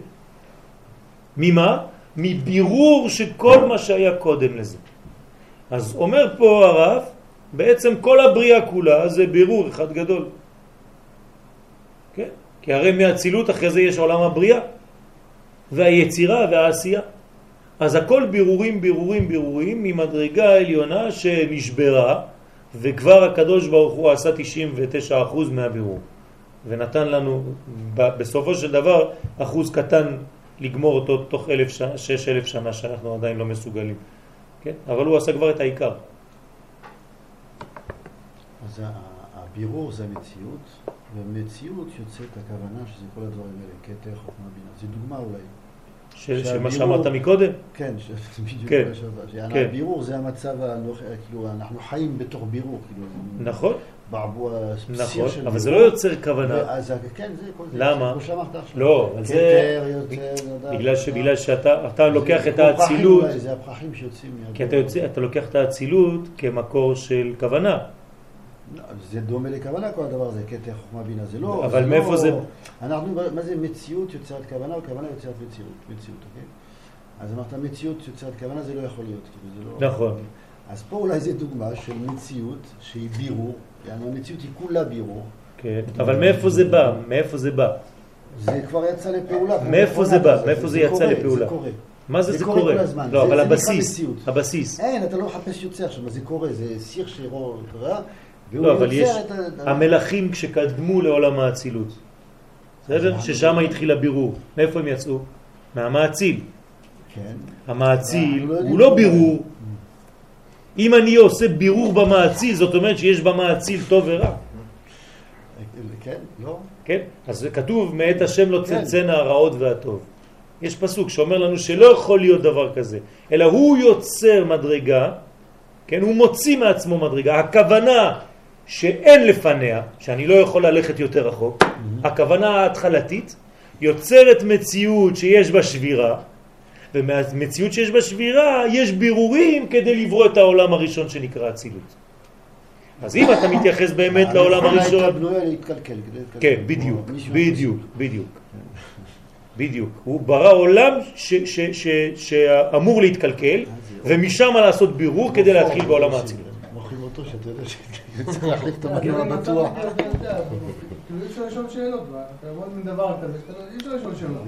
Speaker 1: ממה? מבירור שכל מה שהיה קודם לזה. אז אומר פה הרב, בעצם כל הבריאה כולה זה בירור אחד גדול. כן? כי הרי מהצילות אחרי זה יש עולם הבריאה והיצירה והעשייה. אז הכל בירורים, בירורים, בירורים ממדרגה העליונה שנשברה וכבר הקדוש ברוך הוא עשה 99% מהבירור ונתן לנו בסופו של דבר אחוז קטן לגמור אותו תוך אלף שנה, שש אלף שנה שאנחנו עדיין לא מסוגלים. כן? אבל הוא עשה כבר את העיקר.
Speaker 7: אז ה- הבירור זה המציאות, ומציאות יוצאת הכוונה שזה כל הדברים האלה, כתר, חוכמה, בינה. זה דוגמה אולי.
Speaker 1: שמה שאמרת מקודם?
Speaker 7: כן, בדיוק
Speaker 1: כן. כן.
Speaker 7: הבירור זה המצב, כאילו, אנחנו חיים בתוך בירור, כאילו,
Speaker 1: נכון,
Speaker 7: בעבוע
Speaker 1: נכון,
Speaker 7: של
Speaker 1: אבל זה. לא יוצר כוונה.
Speaker 7: ואז, כן, זה כל זה.
Speaker 1: למה?
Speaker 7: כמו שאמרת עכשיו.
Speaker 1: לא, אבל זה... בגלל, ש,
Speaker 7: זה-
Speaker 1: בגלל שאתה אתה לוקח
Speaker 7: זה
Speaker 1: את האצילות,
Speaker 7: זה הפרחים שיוצאים מהבירור.
Speaker 1: כי אתה לוקח את האצילות כמקור של כוונה.
Speaker 7: לא, זה דומה לכוונה כל הדבר הזה, כתר חוכמה בינה, זה לא...
Speaker 1: אבל
Speaker 7: זה
Speaker 1: מאיפה
Speaker 7: לא-
Speaker 1: זה-
Speaker 7: אנחנו, מה זה מציאות יוצרת כוונה, או כוונה יוצרת מציאות, מציאות, אוקיי? אז אמרת מציאות יוצרת כוונה, זה לא יכול להיות, כאילו, זה לא...
Speaker 1: נכון.
Speaker 7: אז פה אולי זה דוגמה של מציאות שהיא בירור, יענו המציאות היא כולה בירור,
Speaker 1: כן. אבל מאיפה זה בא? מאיפה זה בא?
Speaker 7: זה כבר יצא לפעולה.
Speaker 1: מאיפה זה בא? מאיפה זה יצא לפעולה?
Speaker 7: זה קורה.
Speaker 1: מה זה
Speaker 7: זה
Speaker 1: זה
Speaker 7: קורה
Speaker 1: קורה? לא,
Speaker 7: זה-
Speaker 1: אבל
Speaker 7: זה
Speaker 1: הבסיס. הבסיס.
Speaker 7: אין, אתה לא מחפש יוצר שם, זה קורה, זה סיר שירו קרה, והוא
Speaker 1: לא, אבל יש. המלכים כשקדמו לעולם האצילות, בסדר? ששם התחיל הבירור. מאיפה הם יצאו? מהמאציל.
Speaker 7: כן.
Speaker 1: המאציל
Speaker 7: אנחנו לא
Speaker 1: הוא לא. בירור. אם אני עושה בירור במאציל, זאת אומרת שיש במאציל טוב ורע.
Speaker 7: כן, לא?
Speaker 1: כן? אז זה כתוב, מאת השם לא
Speaker 7: כן.
Speaker 1: צלצנה הרעות והטוב. יש פסוק שאומר לנו שלא יכול להיות דבר כזה, אלא הוא יוצר מדרגה, כן? הוא מוציא מעצמו מדרגה. הכוונה שאין לפניה, שאני לא יכול ללכת יותר רחוק, הכוונה ההתחלתית, יוצרת מציאות שיש בה שבירה, ומהמציאות שיש בה שבירה יש בירורים כדי לברוא את העולם הראשון שנקרא אצילות. אז אם אתה מתייחס באמת לעולם הראשון...
Speaker 7: בנויה להתקלקל.
Speaker 1: כן, בדיוק, בדיוק, בדיוק. בדיוק. הוא ברא עולם שאמור להתקלקל, ומשם לעשות בירור כדי להתחיל בעולם האצילות.
Speaker 7: אותו שאתה יודע שצריך להחליף את המנוע
Speaker 2: במצב
Speaker 7: בטוח.
Speaker 2: הזה, אתה יודע, אי אפשר לשאול שאלות, אתה לומד מדבר כזה, שאתה לא- אי אפשר לשאול שאלות.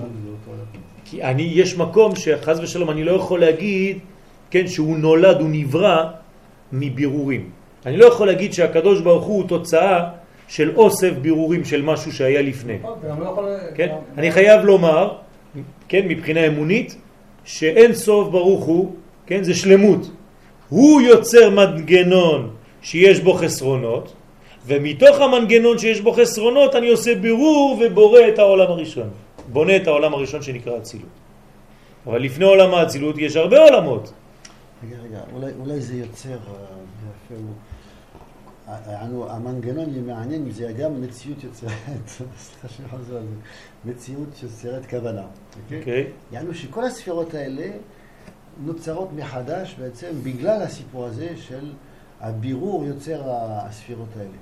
Speaker 1: כי אני, יש מקום שחז ושלום אני לא יכול להגיד, כן, שהוא נולד, הוא נברא מבירורים. אני לא יכול להגיד שהקדוש ברוך הוא תוצאה של אוסף בירורים של משהו שהיה לפני.
Speaker 2: לא יכול...
Speaker 1: כן? אני חייב לומר, כן, מבחינה אמונית, שאין סוף ברוך הוא, כן, זה שלמות. הוא יוצר מנגנון שיש בו חסרונות, ומתוך המנגנון שיש בו חסרונות אני עושה בירור ובורא את העולם הראשון. בונה את העולם הראשון שנקרא אצילות. אבל לפני עולם האצילות יש הרבה עולמות.
Speaker 7: רגע, רגע, אולי- אולי זה יוצר, אה, יפה, הוא- ה- יענו, המנגנון מעניין זה גם מציאות יוצרת, סליחה שאני חוזר על זה, מציאות יוצרת כוונה. אוקיי?
Speaker 1: אוקיי?
Speaker 7: יענו שכל הספירות האלה נוצרות מחדש בעצם בגלל הסיפור הזה של הבירור יוצר הספירות האלה.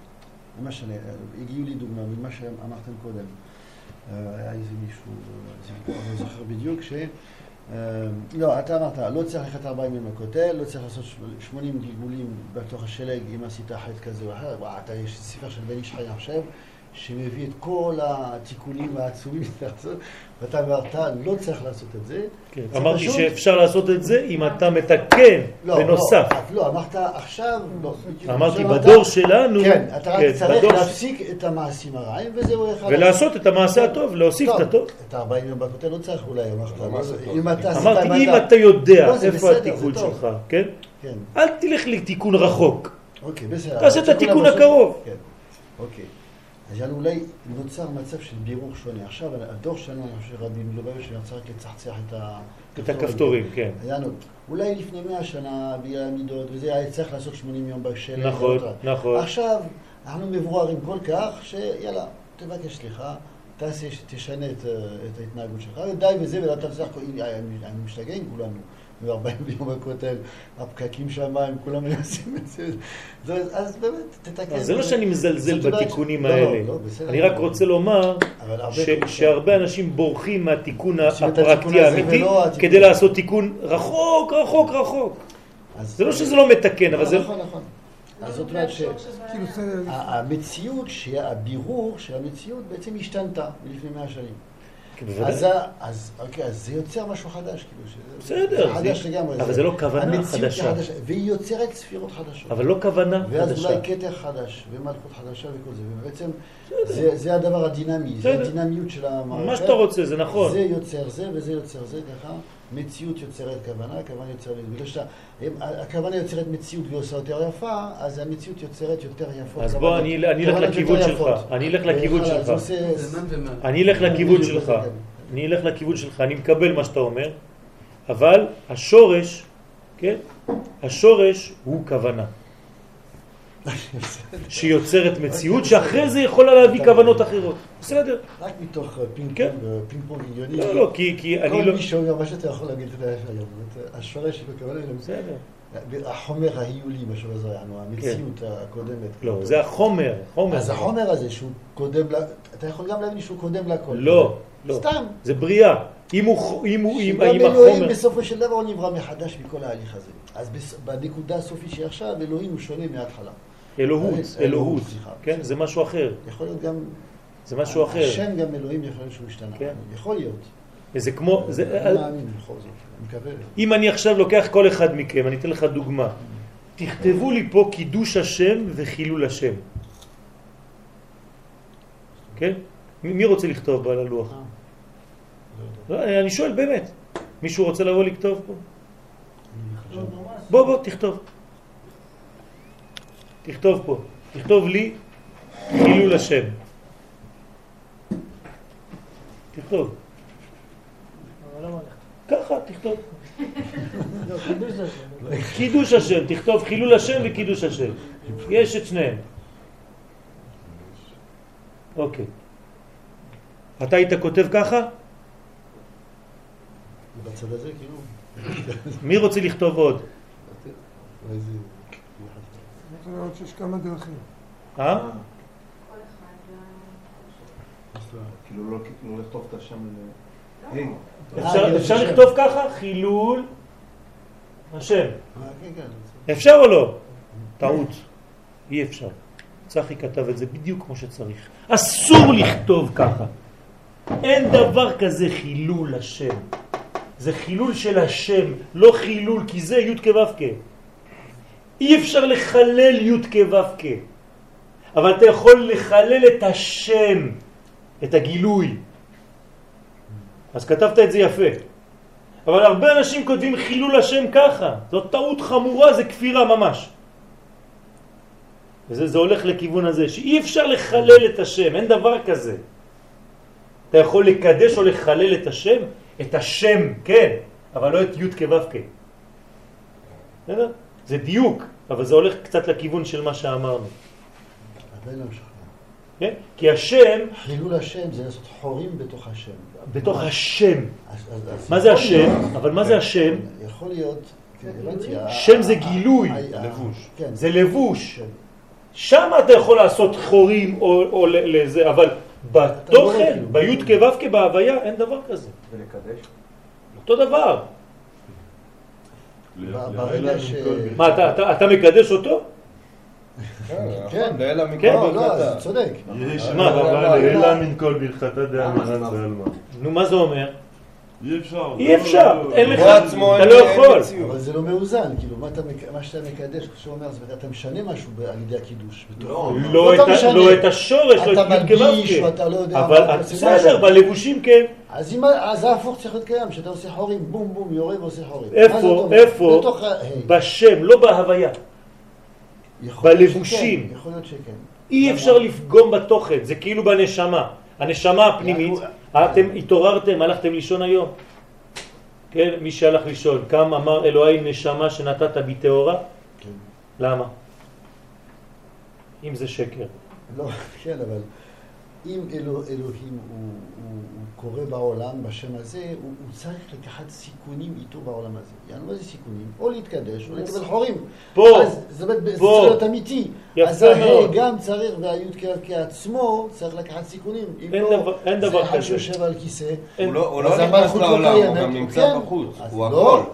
Speaker 7: למשל, הגיעו לי דוגמה ממה שאמרתם קודם. אה, היה איזה מישהו, אה, אני לא זוכר בדיוק, ש... אה, לא, אתה אמרת, לא צריך ללכת 40 יום לכותל, לא צריך לעשות 80 גלגולים בתוך השלג אם עשית חטא כזה או אחר. אתה, יש ספר של בן איש חי עכשיו, שמביא את כל התיקונים העצומים שאתה לעשות, ואתה אמרת, לא צריך לעשות את זה.
Speaker 1: כן.
Speaker 7: זה
Speaker 1: אמרתי
Speaker 7: פשוט-
Speaker 1: שאפשר לעשות את זה אם אתה מתקן
Speaker 7: לא,
Speaker 1: בנוסף.
Speaker 7: לא, לא, אמרת עכשיו, לא.
Speaker 1: אמרתי
Speaker 7: עכשיו
Speaker 1: בדור
Speaker 7: אתה-
Speaker 1: שלנו,
Speaker 7: כן, אתה רק
Speaker 1: כן,
Speaker 7: צריך
Speaker 1: בדור
Speaker 7: להפסיק את המעשים הרעים, וזהו אחד.
Speaker 1: ולעשות את המעשה הטוב, להוסיף את הטוב.
Speaker 7: את ה-40 יום בכותל לא צריך אולי, אמרת.
Speaker 6: לא?
Speaker 7: אם אתה
Speaker 1: אמרתי, אם אתה יודע
Speaker 7: לא,
Speaker 1: איפה
Speaker 7: בסדר,
Speaker 1: התיקון. שלך, כן?
Speaker 7: כן,
Speaker 1: אל תלך לתיקון רחוק.
Speaker 7: אוקיי, בסדר.
Speaker 1: תעשה את התיקון הקרוב.
Speaker 7: כן, אוקיי. אז יאללה, אולי נוצר מצב של בירור שונה. עכשיו, הדור שלנו, אני חושב שרבי מלובביץ' רצה רק לצחצח את ה...
Speaker 1: את הכפתורים, כן.
Speaker 7: יאללה, אולי לפני 100 שנה, בגלל המידות, וזה היה צריך לעשות 80 יום בשלג.
Speaker 1: נכון,
Speaker 7: לא.
Speaker 1: נכון.
Speaker 7: עכשיו, אנחנו מבוארים כל כך, שיאללה, תבקש סליחה, תעשה, תשנה את, אה, את ההתנהגות שלך, ודי בזה, ואתה צריך, אני משתגע עם כולנו, ו-40 יום בכותל, הפקקים שם, הם כולם עושים את זה, אז באמת, תתקן.
Speaker 1: אז זה לא שאני מזלזל בתיקונים
Speaker 7: לא, לא,
Speaker 1: האלה.
Speaker 7: לא.
Speaker 1: אני רק רוצה לומר שהרבה אנשים בורחים מהתיקון הפרקטי האמיתי כדי. לעשות תיקון רחוק, רחוק, רחוק.
Speaker 7: אז-
Speaker 1: זה לא שזה לא מתקן, אבל זה...
Speaker 7: נכון, נכון. אז זאת אומרת ש...
Speaker 2: כאילו,
Speaker 7: שהבירור של המציאות בעצם השתנתה מלפני מאה שנים. אז, ה- אז, אוקיי, אז זה יוצר משהו חדש, כאילו,
Speaker 1: בסדר,
Speaker 7: חדש לגמרי.
Speaker 1: אבל זה לא כוונה חדשה.
Speaker 7: והיא יוצרת ספירות חדשות.
Speaker 1: אבל לא כוונה
Speaker 7: ואז
Speaker 1: חדשה.
Speaker 7: אולי כתר חדש, ומלכות חדשה וכל זה, ובעצם זה, הדבר הדינמי, זה. הדינמיות של המערכת.
Speaker 1: מה שאתה רוצה, זה נכון.
Speaker 7: זה יוצר זה וזה יוצר זה, ככה מציאות יוצרת כוונה, הכוונה יוצרת, בגלל שהכוונה יוצרת מציאות ועושה יותר יפה, אז המציאות יוצרת יותר יפות.
Speaker 1: אז בוא, אני אני אלך לכיוון שלך. אני אלך לכיוון
Speaker 7: וחלה,
Speaker 1: שלך.
Speaker 7: עושה-.
Speaker 1: אני אלך לכיוון שלך. אני אלך לכיוון שלך, אני מקבל מה שאתה אומר, אבל השורש, כן? השורש הוא כוונה. שיוצרת מציאות שאחרי זה יכולה להביא כוונות אחרות. בסדר.
Speaker 7: רק מתוך אה, פינג
Speaker 1: כן.
Speaker 7: פונג, אה, פינג פונג עניוני.
Speaker 1: לא, לא, כי, אני
Speaker 7: כל
Speaker 1: לא...
Speaker 7: מי שאומר מה שאתה יכול להגיד, היום, השורש של הכוונה היא
Speaker 1: בסדר.
Speaker 7: החומר ההיולי, משהו כזה, יענו, המציאות הקודמת.
Speaker 1: לא, זה החומר, חומר.
Speaker 7: אז החומר הזה שהוא קודם, אתה יכול גם להבין שהוא קודם לכל.
Speaker 1: לא, לא.
Speaker 7: סתם.
Speaker 1: זה בריאה. אם הוא, אם הוא, אם,
Speaker 7: שגם
Speaker 1: אם
Speaker 7: אלוהים
Speaker 1: החומר...
Speaker 7: בסופו של דבר הוא נברא מחדש מכל ההליך הזה. אז בנקודה הסופית שהיא עכשיו, אלוהים הוא שונה מההתחלה.
Speaker 1: אלוהות,
Speaker 7: אלוהות,
Speaker 1: אלוהות.
Speaker 7: סליחה.
Speaker 1: כן, זה משהו אחר.
Speaker 7: יכול להיות גם...
Speaker 1: זה משהו אחר.
Speaker 7: השם גם אלוהים יכול להיות שהוא השתנה.
Speaker 1: כן.
Speaker 7: יכול להיות.
Speaker 1: זה כמו... זה,
Speaker 7: אני מאמין בכל זאת. אני מקווה.
Speaker 1: אם אני עכשיו לוקח כל אחד מכם, אני אתן לך דוגמה. תכתבו לי פה קידוש השם וחילול השם. כן? מי רוצה לכתוב על הלוח? לא, אני שואל באמת. מישהו רוצה לבוא לכתוב פה? בוא בוא תכתוב. תכתוב פה. תכתוב לי חילול השם. תכתוב. ככה, תכתוב. קידוש השם, תכתוב חילול השם וקידוש השם. יש את שניהם. אוקיי. אתה היית כותב ככה?
Speaker 7: בצד הזה, כאילו...
Speaker 1: מי רוצה לכתוב עוד?
Speaker 2: יכול להיות שיש כמה דרכים.
Speaker 1: אה?
Speaker 3: כל אחד וה-
Speaker 5: כאילו לא לא לכתוב את השם ל...
Speaker 3: לא.
Speaker 1: אפשר-
Speaker 7: אה.
Speaker 1: לכתוב ככה? חילול השם.
Speaker 7: אה, כן, כן.
Speaker 1: אפשר או לא? טעות. אי אפשר. צחי כתב את זה בדיוק כמו שצריך. אסור לכתוב ככה. אין דבר כזה חילול השם. זה חילול של השם, לא חילול, כי זה י' כו' כ'. אי אפשר לחלל י' כו' כ'. אבל אתה יכול לחלל את השם, את הגילוי. אז כתבת את זה יפה. אבל הרבה אנשים כותבים חילול השם ככה. זאת טעות חמורה, זה כפירה ממש. וזה זה הולך לכיוון הזה, שאי אפשר לחלל את השם, אין דבר כזה. אתה יכול לקדש או לחלל את השם, את השם, כן, אבל לא את י' כו' כ'. בסדר? זה דיוק, אבל זה הולך קצת לכיוון של מה שאמרנו.
Speaker 7: עדיין לא משכנע.
Speaker 1: כן? כי השם,
Speaker 7: חילול השם זה לעשות חורים בתוך השם.
Speaker 1: בתוך השם.
Speaker 7: אז- אז- אז
Speaker 1: מה זה השם? אבל מה זה השם?
Speaker 7: יכול להיות, כן, הבנתי. ה-
Speaker 1: שם זה גילוי.
Speaker 7: ה- ה-
Speaker 6: לבוש.
Speaker 7: כן.
Speaker 1: זה לבוש.
Speaker 7: כן.
Speaker 1: שם אתה יכול לעשות חורים או, או ל- לזה, אבל בתוכן,
Speaker 7: כאילו.
Speaker 1: בי' כו' כ' בהוויה, אין דבר כזה.
Speaker 5: ולקדש?
Speaker 1: אותו דבר.
Speaker 6: לאלה
Speaker 7: ברגע ש-.
Speaker 1: מה, אתה, אתה, אתה מקדש אותו?
Speaker 7: כן.
Speaker 4: לאלה
Speaker 1: כן.
Speaker 4: מכל
Speaker 7: לא, לא,
Speaker 4: ברכתה.
Speaker 7: צודק.
Speaker 1: מה,
Speaker 6: אבל
Speaker 7: לא,
Speaker 6: אלא
Speaker 7: לא.
Speaker 6: מן כל ברכתה דאמינן בעלמא.
Speaker 1: נו, מה זה אומר?
Speaker 6: אי אפשר.
Speaker 1: אי אפשר,
Speaker 6: לא,
Speaker 1: אין
Speaker 6: לא,
Speaker 1: לך, אתה לא יכול.
Speaker 7: אבל זה לא מאוזן, כאילו, מה, אתה, שאתה מקדש, כשהוא אומר, זאת אומרת, אתה משנה משהו על ידי הקידוש.
Speaker 1: לא,
Speaker 7: אתה
Speaker 1: את. לא את השורש, לא
Speaker 7: אתה
Speaker 1: את.
Speaker 7: ואתה לא יודע
Speaker 1: אבל
Speaker 7: אתה.
Speaker 1: בסדר, בלבושים כן.
Speaker 7: אז אם, אז זה הפוך צריך להיות קיים, שאתה עושה חורים, בום בום, יורה ועושה חורים.
Speaker 1: איפה? איפה? בשם, לא בהוויה. בלבושים.
Speaker 7: יכול להיות שכן.
Speaker 1: אי אפשר לפגום בתוכן, זה כאילו בנשמה. הנשמה הפנימית, אתם התעוררתם, הלכתם לישון היום. כן, מי שהלך לישון, קם אמר אלוהי נשמה שנתת בי טהורה?
Speaker 7: כן.
Speaker 1: למה? אם זה שקר.
Speaker 7: לא, כן, אבל אם אלוה, אלוהים הוא, הוא, הוא קורא בעולם בשם הזה, הוא, הוא צריך לקחת סיכונים איתו בעולם הזה. יענו, מה זה סיכונים? או להתקדש, או לקבל חורים.
Speaker 1: פה,
Speaker 7: אז זה באמת- זה. צריך להיות אמיתי.
Speaker 1: יפה
Speaker 7: אז
Speaker 1: מאוד.
Speaker 7: גם צריך, והי' כעצמו צריך לקחת סיכונים. אם
Speaker 1: אין
Speaker 7: לא,
Speaker 1: דבר- אין דבר
Speaker 7: זה אחד
Speaker 1: כזה.
Speaker 7: שיושב על כיסא.
Speaker 1: אין-
Speaker 4: הוא לא- הוא
Speaker 7: אז
Speaker 4: לא נכנס
Speaker 7: לא
Speaker 4: לעולם, הוא גם נמצא
Speaker 7: כן.
Speaker 4: בחוץ. הוא
Speaker 7: לא.
Speaker 4: הכל.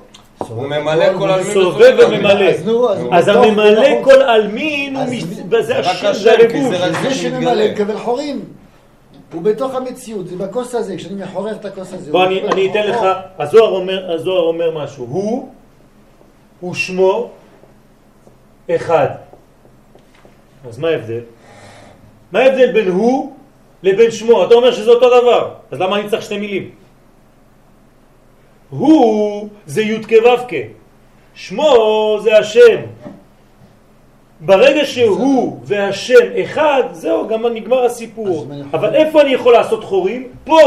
Speaker 7: סובב
Speaker 4: הוא ממלא כל
Speaker 7: הוא
Speaker 4: עלמין
Speaker 1: סובב
Speaker 4: וסובב
Speaker 1: וממלא.
Speaker 7: אז נו, אז הוא
Speaker 1: הממלא. כל עלמין, הוא זה השם, זה הלבוש.
Speaker 4: זה.
Speaker 7: שממלא מקבל חורים. הוא בתוך המציאות, זה בכוס הזה, כשאני מחורר את הכוס הזה.
Speaker 1: בוא
Speaker 7: הוא
Speaker 1: אני, אתן לך. הזוהר אומר, הזוהר אומר משהו, הוא ושמו אחד. אז מה ההבדל? מה ההבדל בין הוא לבין שמו? אתה אומר שזה אותו דבר, אז למה אני צריך שתי מילים? הוא זה י' כו' שמו זה השם. ברגע שהוא והשם אחד, זהו, גם נגמר הסיפור. אבל איפה אני יכול לעשות חורים? פה,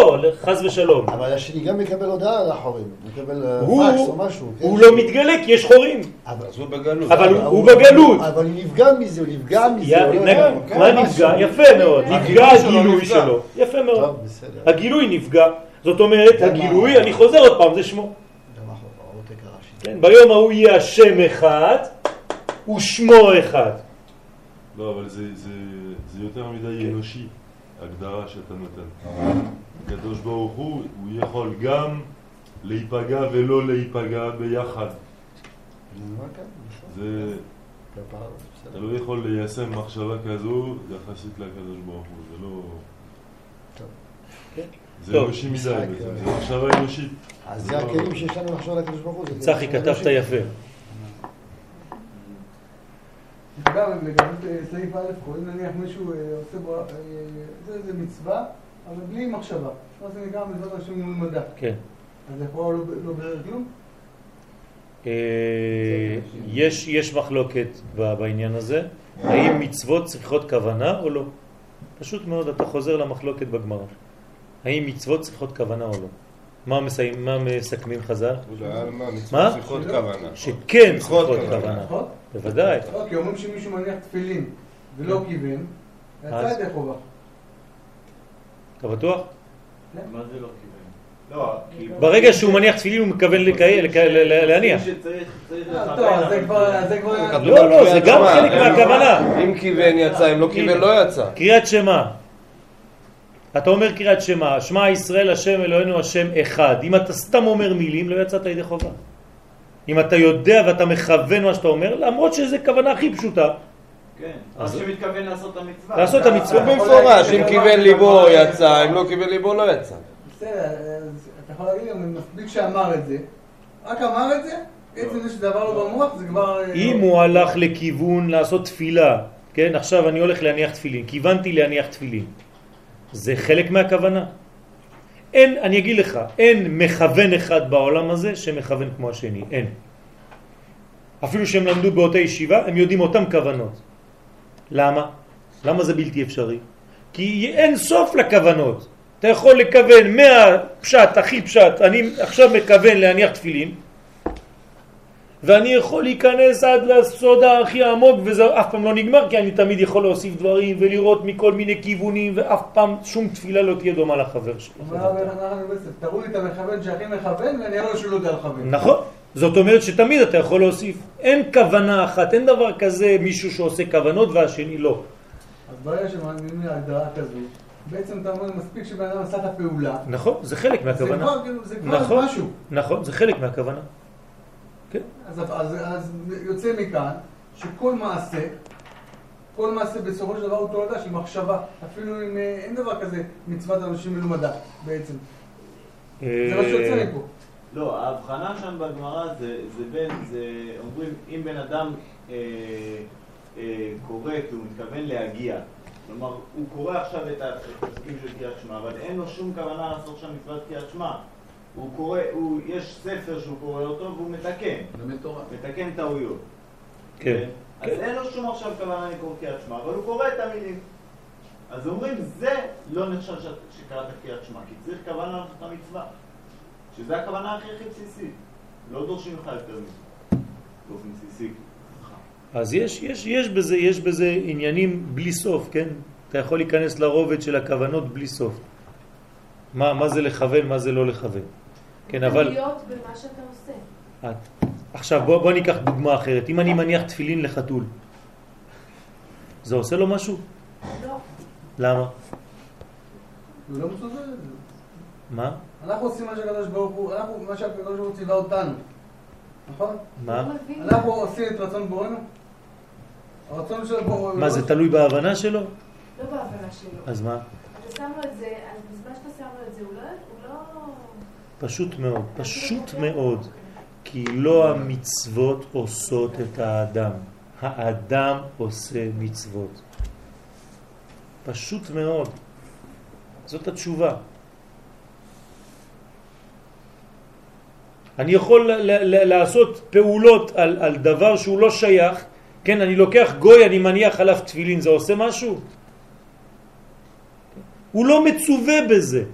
Speaker 1: חס ושלום.
Speaker 7: אבל השני גם מקבל הודעה על החורים. מקבל אה,
Speaker 1: הוא,
Speaker 7: פקס או משהו. כן?
Speaker 1: הוא לא מתגלה כי יש חורים.
Speaker 7: אבל-
Speaker 4: הוא בגלות.
Speaker 1: אבל הוא בגלות.
Speaker 7: אבל הוא נפגע מזה, הוא נפגע מזה.
Speaker 1: יא-
Speaker 7: הוא לא-
Speaker 1: מה. נפגע? יפה מאוד. נפגע
Speaker 4: הגילוי שלו.
Speaker 1: יפה מאוד. הגילוי נפגע. זאת אומרת, הגילוי, אני חוזר עוד פעם, זה שמו.
Speaker 7: גם העותק הרש"י.
Speaker 1: כן, ביום ההוא יהיה השם אחד ושמו אחד.
Speaker 6: לא, אבל זה, זה, זה יותר מדי אנושי, הגדרה שאתה נותן. הקדוש ברוך הוא, הוא יכול גם להיפגע ולא להיפגע ביחד. זה, אתה לא יכול ליישם מחשבה כזו יחסית לקדוש ברוך הוא, זה לא...
Speaker 7: טוב. כן.
Speaker 6: זה. אנושי מדי
Speaker 7: אה.
Speaker 6: זה מחשבה אנושית.
Speaker 7: אז זה הכלים שיש לנו לחשוב על הקדוש ברוך הוא. זה
Speaker 1: צחי, כתבת. יפה.
Speaker 2: אגב, לגבי אה, סעיף א', אם נניח מישהו אה, עושה בו, זה איזה מצווה, אבל בלי מחשבה. מה זה נקרא מצוות אנשים מול מדע.
Speaker 1: כן.
Speaker 2: אז זה פה לא לא בירר כלום?
Speaker 1: יש, יש מחלוקת בעניין הזה, האם מצוות צריכות כוונה או לא. פשוט מאוד, אתה חוזר למחלוקת בגמרא. האם מצוות צריכות כוונה או לא. מה, מסיים, מה מסכמים חז"ל?
Speaker 8: על מה? צריכות כוונה.
Speaker 1: שכן
Speaker 8: צריכות כוונה.
Speaker 2: נכון?
Speaker 1: בוודאי.
Speaker 2: לא, כי אומרים שמישהו מניח תפילין ולא כיוון, יצא? ידי חובה.
Speaker 1: אתה בטוח?
Speaker 9: מה זה לא כיוון? לא, כי...
Speaker 1: ברגע שהוא מניח תפילין הוא מתכוון להניח.
Speaker 2: אה,
Speaker 1: לא, לא, זה גם. חלק מהכוונה.
Speaker 8: אם כיוון יצא, אם לא כיוון לא יצא.
Speaker 1: קריאת שמע. אתה אומר קריאת שמע, שמע ישראל השם אלוהינו השם אחד. אם אתה סתם אומר מילים, לא יצאת ידי חובה. אם אתה יודע ואתה מכוון מה שאתה אומר, למרות שזה כוונה הכי פשוטה,
Speaker 9: כן,
Speaker 1: אז-
Speaker 9: שמתכוון לעשות את המצווה.
Speaker 1: לעשות את המצווה.
Speaker 8: במפורש, אם כיוון ליבו יצא, אם לא כיוון ליבו לא יצא.
Speaker 2: בסדר, אתה יכול להגיד גם, מספיק שאמר את זה, רק אמר את זה, עצם זה שזה עבר לו במוח, זה כבר... אה,
Speaker 1: אם
Speaker 2: לא.
Speaker 1: הוא הלך לכיוון לעשות תפילה, כן, עכשיו אני הולך להניח תפילין, כיוונתי להניח תפילין, זה חלק מהכוונה. אין, אני אגיד לך, אין מכוון אחד בעולם הזה שמכוון כמו השני, אין. אפילו שהם למדו באותה ישיבה, הם יודעים אותם כוונות. למה? למה זה בלתי אפשרי? כי אין סוף לכוונות. אתה יכול לכוון מהפשט, הכי פשט, אני עכשיו מכוון להניח תפילין, ואני יכול להיכנס עד לסוד הכי עמוק וזה אף פעם לא נגמר כי אני תמיד יכול להוסיף דברים ולראות מכל מיני כיוונים ואף פעם שום תפילה לא תהיה דומה לחבר שלך.
Speaker 2: תראו לי את המכוון שהכי מכוון ואני אראה לו שהוא לא יודע לכוון.
Speaker 1: נכון, זאת אומרת שתמיד אתה יכול להוסיף. אין כוונה אחת, אין דבר כזה מישהו שעושה כוונות והשני לא.
Speaker 2: אז ברגע שמאמינים להגדרה כזו, בעצם אתה אומר, מספיק שבן אדם עשה את הפעולה,
Speaker 1: נכון, זה חלק
Speaker 2: זה
Speaker 1: מהכוונה.
Speaker 2: כבר כאילו, זה כבר
Speaker 1: נכון,
Speaker 2: משהו.
Speaker 1: נכון, זה חלק מהכוונה. כן.
Speaker 2: אז, אז, אז יוצא מכאן שכל מעשה, כל מעשה בסופו של דבר הוא תולדה של מחשבה. אפילו אם אה, אין דבר כזה מצוות אנשים מלומדה בעצם. זה מה שיוצא מפה.
Speaker 9: לא, ההבחנה שם בגמרא זה, זה בין, זה אומרים, אם בן אדם אה, אה, קורא כי הוא מתכוון להגיע, כלומר, הוא קורא עכשיו את הפסוקים של קריאת שמע, אבל אין לו שום כוונה לעשות שם מצוות קריאת שמע. הוא קורא, הוא, יש ספר שהוא קורא אותו והוא מתקן. מתקן טעויות.
Speaker 1: כן.
Speaker 9: אז אין לו שום עכשיו כוונה לקרוא קריאת שמע, אבל הוא קורא את המילים. אז אומרים, זה לא נחשב ש- שקראת קריאת שמע, כי צריך כוונה לעשות את המצווה. שזה הכוונה הכי הכי בסיסית. לא דורשים לך יותר מזה. באופן בסיסי.
Speaker 1: אז יש, יש, יש, בזה, יש בזה עניינים בלי סוף, כן? אתה יכול להיכנס לרובד של הכוונות בלי סוף. מה, מה זה לכוון, מה זה לא לכוון. כן, אבל...
Speaker 3: להיות במה שאתה עושה.
Speaker 1: את. עכשיו בוא, בוא ניקח דוגמה אחרת. אם אני מניח תפילין לחתול, זה עושה לו משהו?
Speaker 3: לא.
Speaker 1: למה?
Speaker 2: הוא לא מסוגל.
Speaker 1: מה?
Speaker 2: אנחנו עושים מה שהקדוש ברוך הוא, אנחנו, מה שהקדוש ברוך הוא ציווה אותנו. נכון?
Speaker 1: מה?
Speaker 3: לא.
Speaker 2: אנחנו עושים את רצון בוראנו? הרצון של בורא...
Speaker 1: מה זה תלוי בהבנה שלו?
Speaker 3: לא בהבנה שלו.
Speaker 1: אז מה?
Speaker 3: אתה שם לו את זה, אז בזמן שאתה שם לו את זה, הוא לא... לא...
Speaker 1: פשוט מאוד, פשוט מאוד. כי לא המצוות עושות את האדם, האדם עושה מצוות. פשוט מאוד. זאת התשובה. אני יכול לעשות פעולות על, על דבר שהוא לא שייך, כן, אני לוקח גוי, אני מניח עליו תפילין, זה עושה משהו? הוא לא מצווה בזה.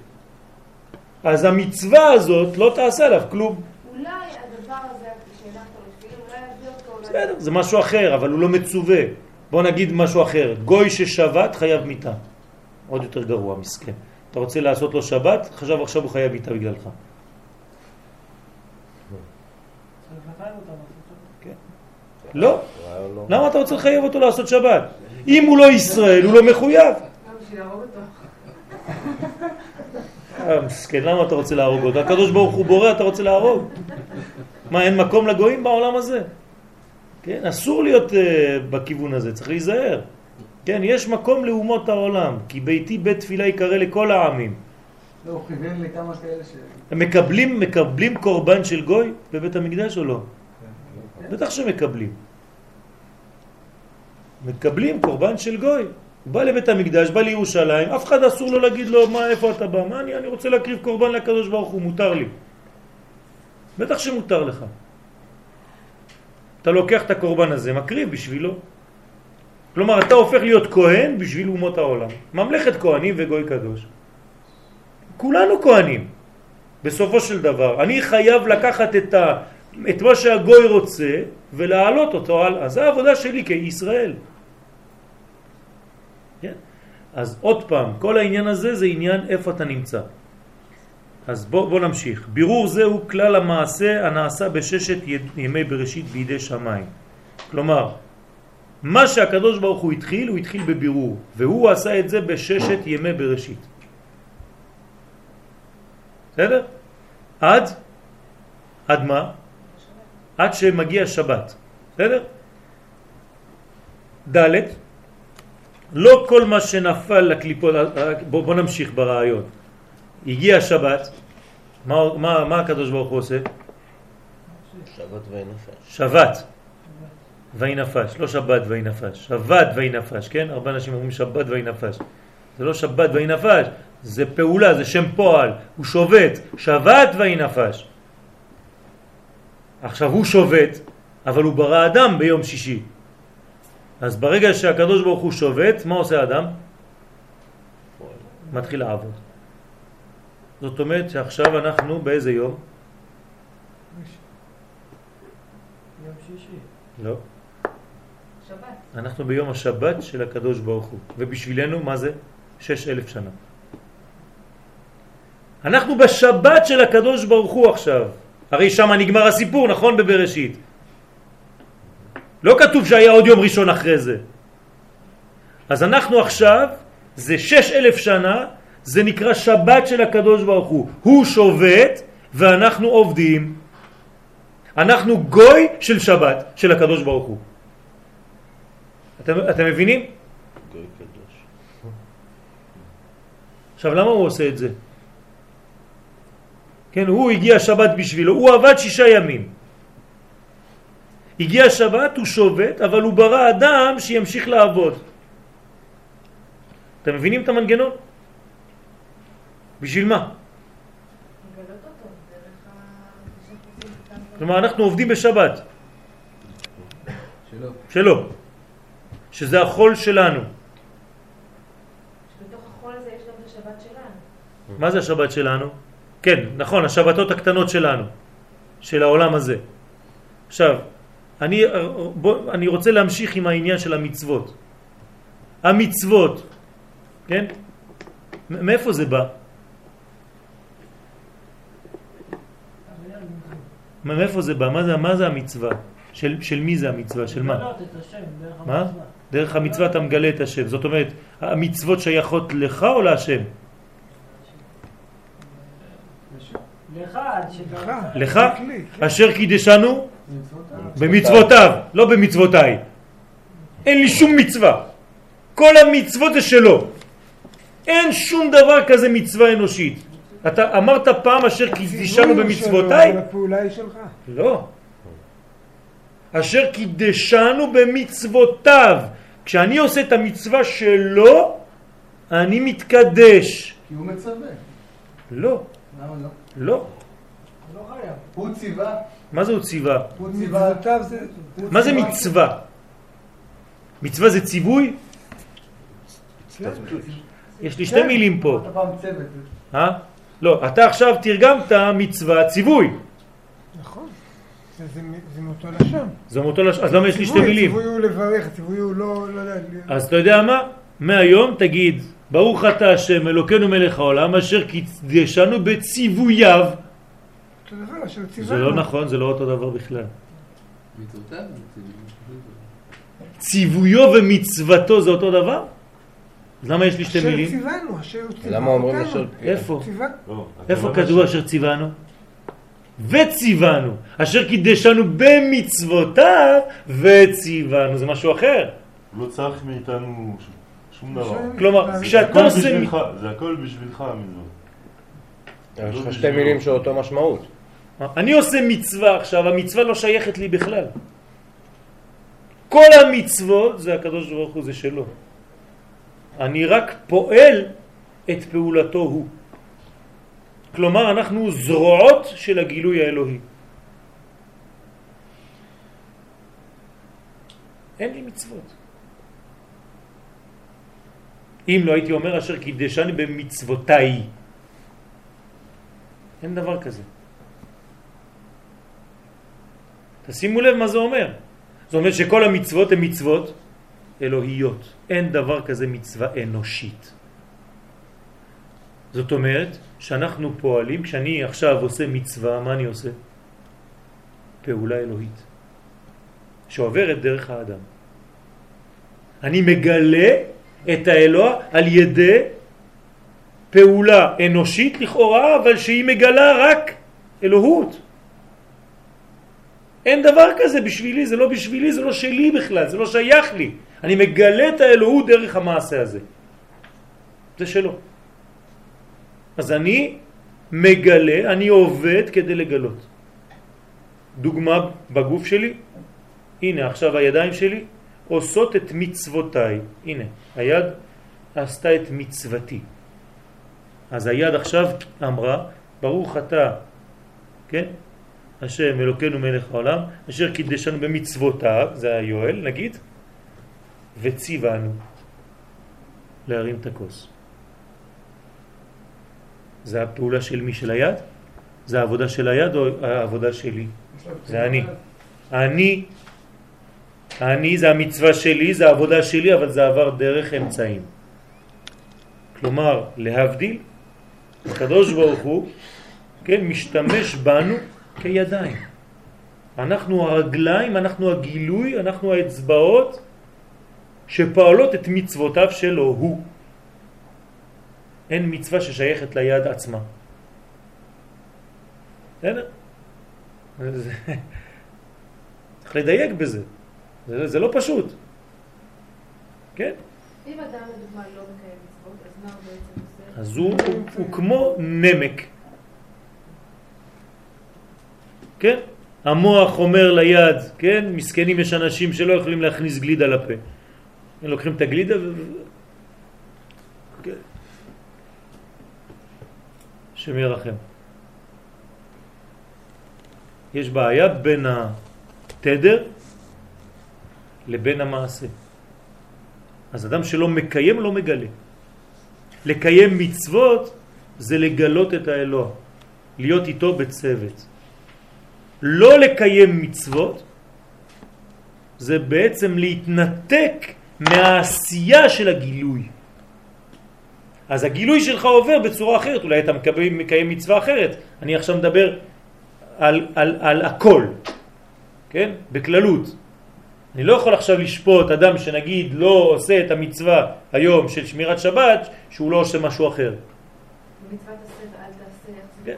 Speaker 1: אז המצווה הזאת לא תעשה עליו כלום.
Speaker 3: אולי הדבר הזה שהנחת לו לתפילין, אולי יביא אותו... אולי-
Speaker 1: בסדר, זה משהו אחר, אבל הוא לא מצווה. בוא נגיד משהו אחר. גוי ששבת חייב מיטה. עוד יותר גרוע, מסכן. אתה רוצה לעשות לו שבת, חשב עכשיו הוא חייב מיטה בגללך. לא.
Speaker 8: לא.
Speaker 1: למה אתה רוצה לחייב אותו לעשות שבת? אם הוא לא ישראל, הוא לא מחויב.
Speaker 3: גם בשביל להרוג אותו.
Speaker 1: אה, מסכן, למה אתה רוצה להרוג אותו? הקדוש ברוך הוא בורא, אתה רוצה להרוג? מה, אין מקום לגויים בעולם הזה? כן, אסור להיות uh, בכיוון הזה, צריך להיזהר. כן, יש מקום לאומות העולם, כי ביתי בית תפילה יקרא לכל העמים.
Speaker 2: לא, הוא כיוון לכמה כאלה ש...
Speaker 1: הם מקבלים, מקבלים קורבן של גוי בבית המקדש או לא? בטח שמקבלים. מקבלים קורבן של גוי. הוא בא לבית המקדש, בא לירושלים, אף אחד אסור לו להגיד לו, מה, איפה אתה בא? מה, אני, אני רוצה להקריב קורבן לקדוש ברוך הוא, מותר לי. בטח שמותר לך. אתה לוקח את הקורבן הזה, מקריב בשבילו. כלומר, אתה הופך להיות כהן בשביל אומות העולם. ממלכת כהנים וגוי קדוש. כולנו כהנים. בסופו של דבר, אני חייב לקחת את, ה, את מה שהגוי רוצה ולהעלות אותו הלאה. זו העבודה שלי כישראל. אז עוד פעם, כל העניין הזה זה עניין איפה אתה נמצא. אז בוא, בוא נמשיך. בירור זה הוא כלל המעשה הנעשה בששת ימי בראשית בידי שמיים. כלומר, מה שהקדוש ברוך הוא התחיל, הוא התחיל בבירור, והוא עשה את זה בששת ימי בראשית. בסדר? עד? עד מה? עד שמגיע שבת. בסדר? ד' לא כל מה שנפל לקליפות, בוא, בוא נמשיך ברעיון. הגיע שבת, מה, מה, מה הקדוש ברוך הוא עושה?
Speaker 8: שבת וינפש.
Speaker 1: שבת ויהי נפש, לא שבת ויהי נפש, שבת ויהי נפש, כן? הרבה אנשים אומרים שבת ויהי נפש. זה לא שבת ויהי נפש, זה פעולה, זה שם פועל, הוא שובת, שבת ויהי נפש. עכשיו הוא שובת, אבל הוא ברא אדם ביום שישי. אז ברגע שהקדוש ברוך הוא שובת, מה עושה האדם? מתחיל לעבוד. זאת אומרת שעכשיו אנחנו באיזה יום?
Speaker 10: יום שישי.
Speaker 1: לא.
Speaker 3: שבת.
Speaker 1: אנחנו ביום השבת של הקדוש ברוך הוא. ובשבילנו, מה זה? שש אלף שנה. אנחנו בשבת של הקדוש ברוך הוא עכשיו. הרי שם נגמר הסיפור, נכון? בבראשית. לא כתוב שהיה עוד יום ראשון אחרי זה. אז אנחנו עכשיו, זה שש אלף שנה, זה נקרא שבת של הקדוש ברוך הוא. הוא שובת ואנחנו עובדים. אנחנו גוי של שבת, של הקדוש ברוך הוא. אתם, אתם מבינים?
Speaker 8: גוי קדוש.
Speaker 1: עכשיו למה הוא עושה את זה? כן, הוא הגיע שבת בשבילו, הוא עבד שישה ימים. הגיע שבת, הוא שובת, אבל הוא ברא אדם שימשיך לעבוד. אתם מבינים את המנגנון? בשביל מה? כלומר, אנחנו עובדים בשבת,
Speaker 4: שלא.
Speaker 1: שלו, שזה החול שלנו. מה זה השבת שלנו? כן, נכון, השבתות הקטנות שלנו, של העולם הזה. עכשיו, אני, בוא, אני רוצה להמשיך עם העניין של המצוות. המצוות, כן? מאיפה זה בא? מאיפה זה בא? מה זה, מה זה המצווה? של, של מי זה המצווה? של מה?
Speaker 10: לגלות את השם דרך
Speaker 1: מה?
Speaker 10: המצווה.
Speaker 1: דרך המצווה אתה מגלה את השם. זאת אומרת, המצוות שייכות לך או להשם?
Speaker 10: לך.
Speaker 1: לך? אשר קידשנו במצוותיו, לא במצוותיי. אין לי שום מצווה. כל המצוות זה שלו. אין שום דבר כזה מצווה אנושית. אתה אמרת פעם אשר קידשנו במצוותיי?
Speaker 11: אבל הפעולה היא שלך.
Speaker 1: לא. אשר קידשנו במצוותיו. כשאני עושה את המצווה שלו, אני מתקדש.
Speaker 2: כי הוא מצווה.
Speaker 1: לא,
Speaker 2: למה לא?
Speaker 1: לא.
Speaker 10: לא.
Speaker 2: הוא ציווה,
Speaker 1: מה זה הוא ציווה?
Speaker 2: הוא ציווה.
Speaker 1: מה זה מצווה? מצווה זה ציווי? יש לי שתי
Speaker 2: כן.
Speaker 1: מילים פה.
Speaker 2: אתה פעם צוות.
Speaker 1: אה? לא, אתה עכשיו תרגמת מצווה ציווי.
Speaker 11: נכון. זה- מאותו לשון.
Speaker 1: זה מאותו לש... אז למה יש לי שתי מילים?
Speaker 11: ציווי הוא לברך, ציווי הוא לא... לא יודע,
Speaker 1: אז אתה יודע מה? מהיום תגיד, ברוך אתה השם אלוקינו מלך העולם אשר קידשנו בציווייו.
Speaker 11: אותו דבר, אשר ציוונו.
Speaker 1: זה לא נכון, זה לא אותו דבר בכלל. ציוויו ומצוותו זה אותו דבר? אז למה יש לי שתי
Speaker 11: אשר
Speaker 1: מילים?
Speaker 11: ציוונו, אשר ציוונו.
Speaker 8: למה אומרים. אשר...
Speaker 1: איפה?
Speaker 6: לא,
Speaker 1: איפה
Speaker 6: הכוונה
Speaker 1: כתוב אשר ציוונו? וציוונו, אשר קידשנו במצוותיו וציוונו, זה משהו אחר.
Speaker 6: לא צריך מאיתנו שום דבר.
Speaker 1: כלומר, כשאתה עושה...
Speaker 6: זה הכל בשבילך המצוות.
Speaker 8: יש לך שתי מילים שאותו משמעות.
Speaker 1: אני עושה מצווה עכשיו, המצווה לא שייכת לי בכלל. כל המצוות זה הקדוש ברוך הוא, זה שלו. אני רק פועל את פעולתו הוא. כלומר, אנחנו זרועות של הגילוי האלוהי. אין לי מצוות. אם לא הייתי אומר אשר קידשני במצוותיי. אין דבר כזה. תשימו לב מה זה אומר. זה אומר שכל המצוות הן מצוות אלוהיות. אין דבר כזה מצווה אנושית. זאת אומרת שאנחנו פועלים, כשאני עכשיו עושה מצווה, מה אני עושה? פעולה אלוהית. שעוברת דרך האדם. אני מגלה את האלוה על ידי פעולה אנושית לכאורה, אבל שהיא מגלה רק אלוהות. אין דבר כזה בשבילי, זה לא בשבילי, זה לא שלי בכלל, זה לא שייך לי. אני מגלה את האלוהות דרך המעשה הזה. זה שלו. אז אני מגלה, אני עובד כדי לגלות. דוגמה בגוף שלי, הנה עכשיו הידיים שלי עושות את מצוותיי. הנה, היד עשתה את מצוותי. אז היד עכשיו אמרה, ברוך אתה, כן? השם אלוקינו מלך העולם, אשר קידשנו במצוותיו, זה היואל נגיד, וציוונו להרים את הכוס. זה הפעולה של מי? של היד? זה העבודה של היד או העבודה שלי? זה אני. אני, אני זה המצווה שלי, זה העבודה שלי, אבל זה עבר דרך אמצעים. כלומר, להבדיל, הקדוש ברוך הוא, כן, משתמש בנו כידיים. אנחנו הרגליים, אנחנו הגילוי, אנחנו האצבעות שפועלות את מצוותיו שלו הוא. אין מצווה ששייכת ליד עצמה. בסדר? צריך לדייק בזה. זה, זה לא פשוט. כן?
Speaker 3: אם אדם לדוגמה לא מקיים מצוות, אז מה הוא בעצם עושה?
Speaker 1: אז הוא, הוא, הוא כמו נמק. כן? המוח אומר ליד, כן? מסכנים יש אנשים שלא יכולים להכניס גלידה לפה. הם לוקחים את הגלידה ו... כן. השם ירחם. יש בעיה בין התדר לבין המעשה. אז אדם שלא מקיים לא מגלה. לקיים מצוות זה לגלות את האלוה, להיות איתו בצוות. לא לקיים מצוות זה בעצם להתנתק מהעשייה של הגילוי. אז הגילוי שלך עובר בצורה אחרת, אולי אתה מקבל, מקיים מצווה אחרת. אני עכשיו מדבר על, על, על הכל, כן? בכללות. אני לא יכול עכשיו לשפוט אדם שנגיד לא עושה את המצווה היום של שמירת שבת, שהוא לא עושה משהו אחר.
Speaker 3: מצוות עשה ואל תעשה, איך זה
Speaker 1: כן.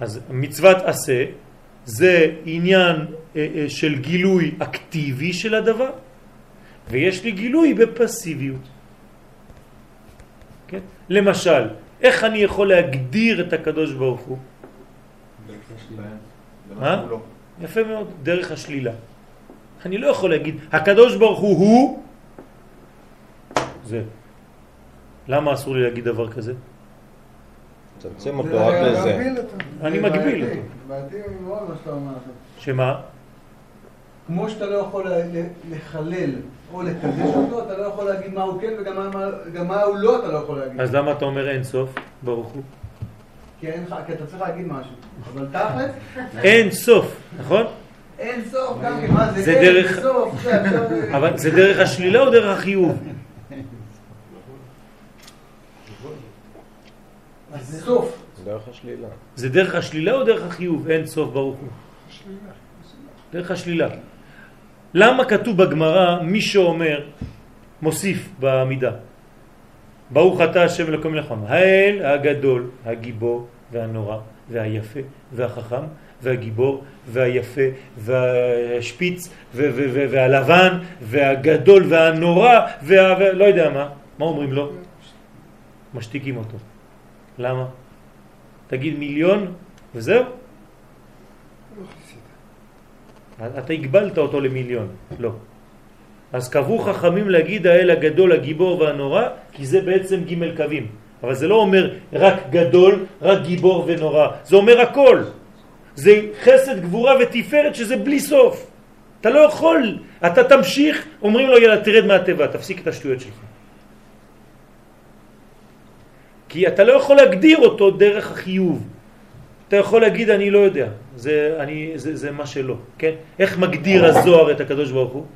Speaker 1: אז מצוות עשה זה עניין אה, אה, של גילוי אקטיבי של הדבר, ויש לי גילוי בפסיביות. כן? למשל, איך אני יכול להגדיר את הקדוש ברוך הוא? מה? יפה מאוד, דרך השלילה. אני לא יכול להגיד, הקדוש ברוך הוא הוא זה. למה אסור לי להגיד דבר כזה?
Speaker 8: צמצם אותו רק לזה.
Speaker 1: אני מגביל אותו.
Speaker 2: בעייתי מאוד מה שאתה אומר עכשיו.
Speaker 1: שמה?
Speaker 2: כמו שאתה לא יכול לחלל או לקדש אותו, אתה לא יכול להגיד מה הוא כן וגם מה- הוא לא אתה לא יכול להגיד.
Speaker 1: אז למה אתה אומר אין סוף, ברוך הוא?
Speaker 2: כי כי אתה צריך להגיד משהו. אבל תכל'ס,
Speaker 1: אין סוף, נכון?
Speaker 2: אין סוף גם כן, מה זה אין, סוף.
Speaker 1: אבל זה דרך השלילה או דרך החיוב?
Speaker 2: אז זה סוף.
Speaker 8: דרך השלילה.
Speaker 1: זה דרך השלילה או דרך החיוב? אין סוף ברוך הוא.
Speaker 11: שלילה.
Speaker 1: דרך השלילה. למה כתוב בגמרא מי שאומר, מוסיף בעמידה, ברוך אתה השם אלוקים מלאכם, האל הגדול, הגיבור והנורא והיפה והחכם והגיבור והיפה והשפיץ והלבן והגדול והנורא וה... לא יודע מה, מה אומרים לו? משתיקים אותו. למה? תגיד מיליון וזהו? אתה הגבלת אותו למיליון, לא. אז קבעו חכמים להגיד האל הגדול, הגיבור והנורא, כי זה בעצם ג' קווים. אבל זה לא אומר רק גדול, רק גיבור ונורא, זה אומר הכל. זה חסד, גבורה ותפארת שזה בלי סוף. אתה לא יכול, אתה תמשיך, אומרים לו יאללה תרד מהטבע, תפסיק את השטויות שלך. כי אתה לא יכול להגדיר אותו דרך החיוב. אתה יכול להגיד אני לא יודע, זה, אני, זה, זה מה שלא, כן? איך מגדיר הזוהר את הקדוש ברוך הוא?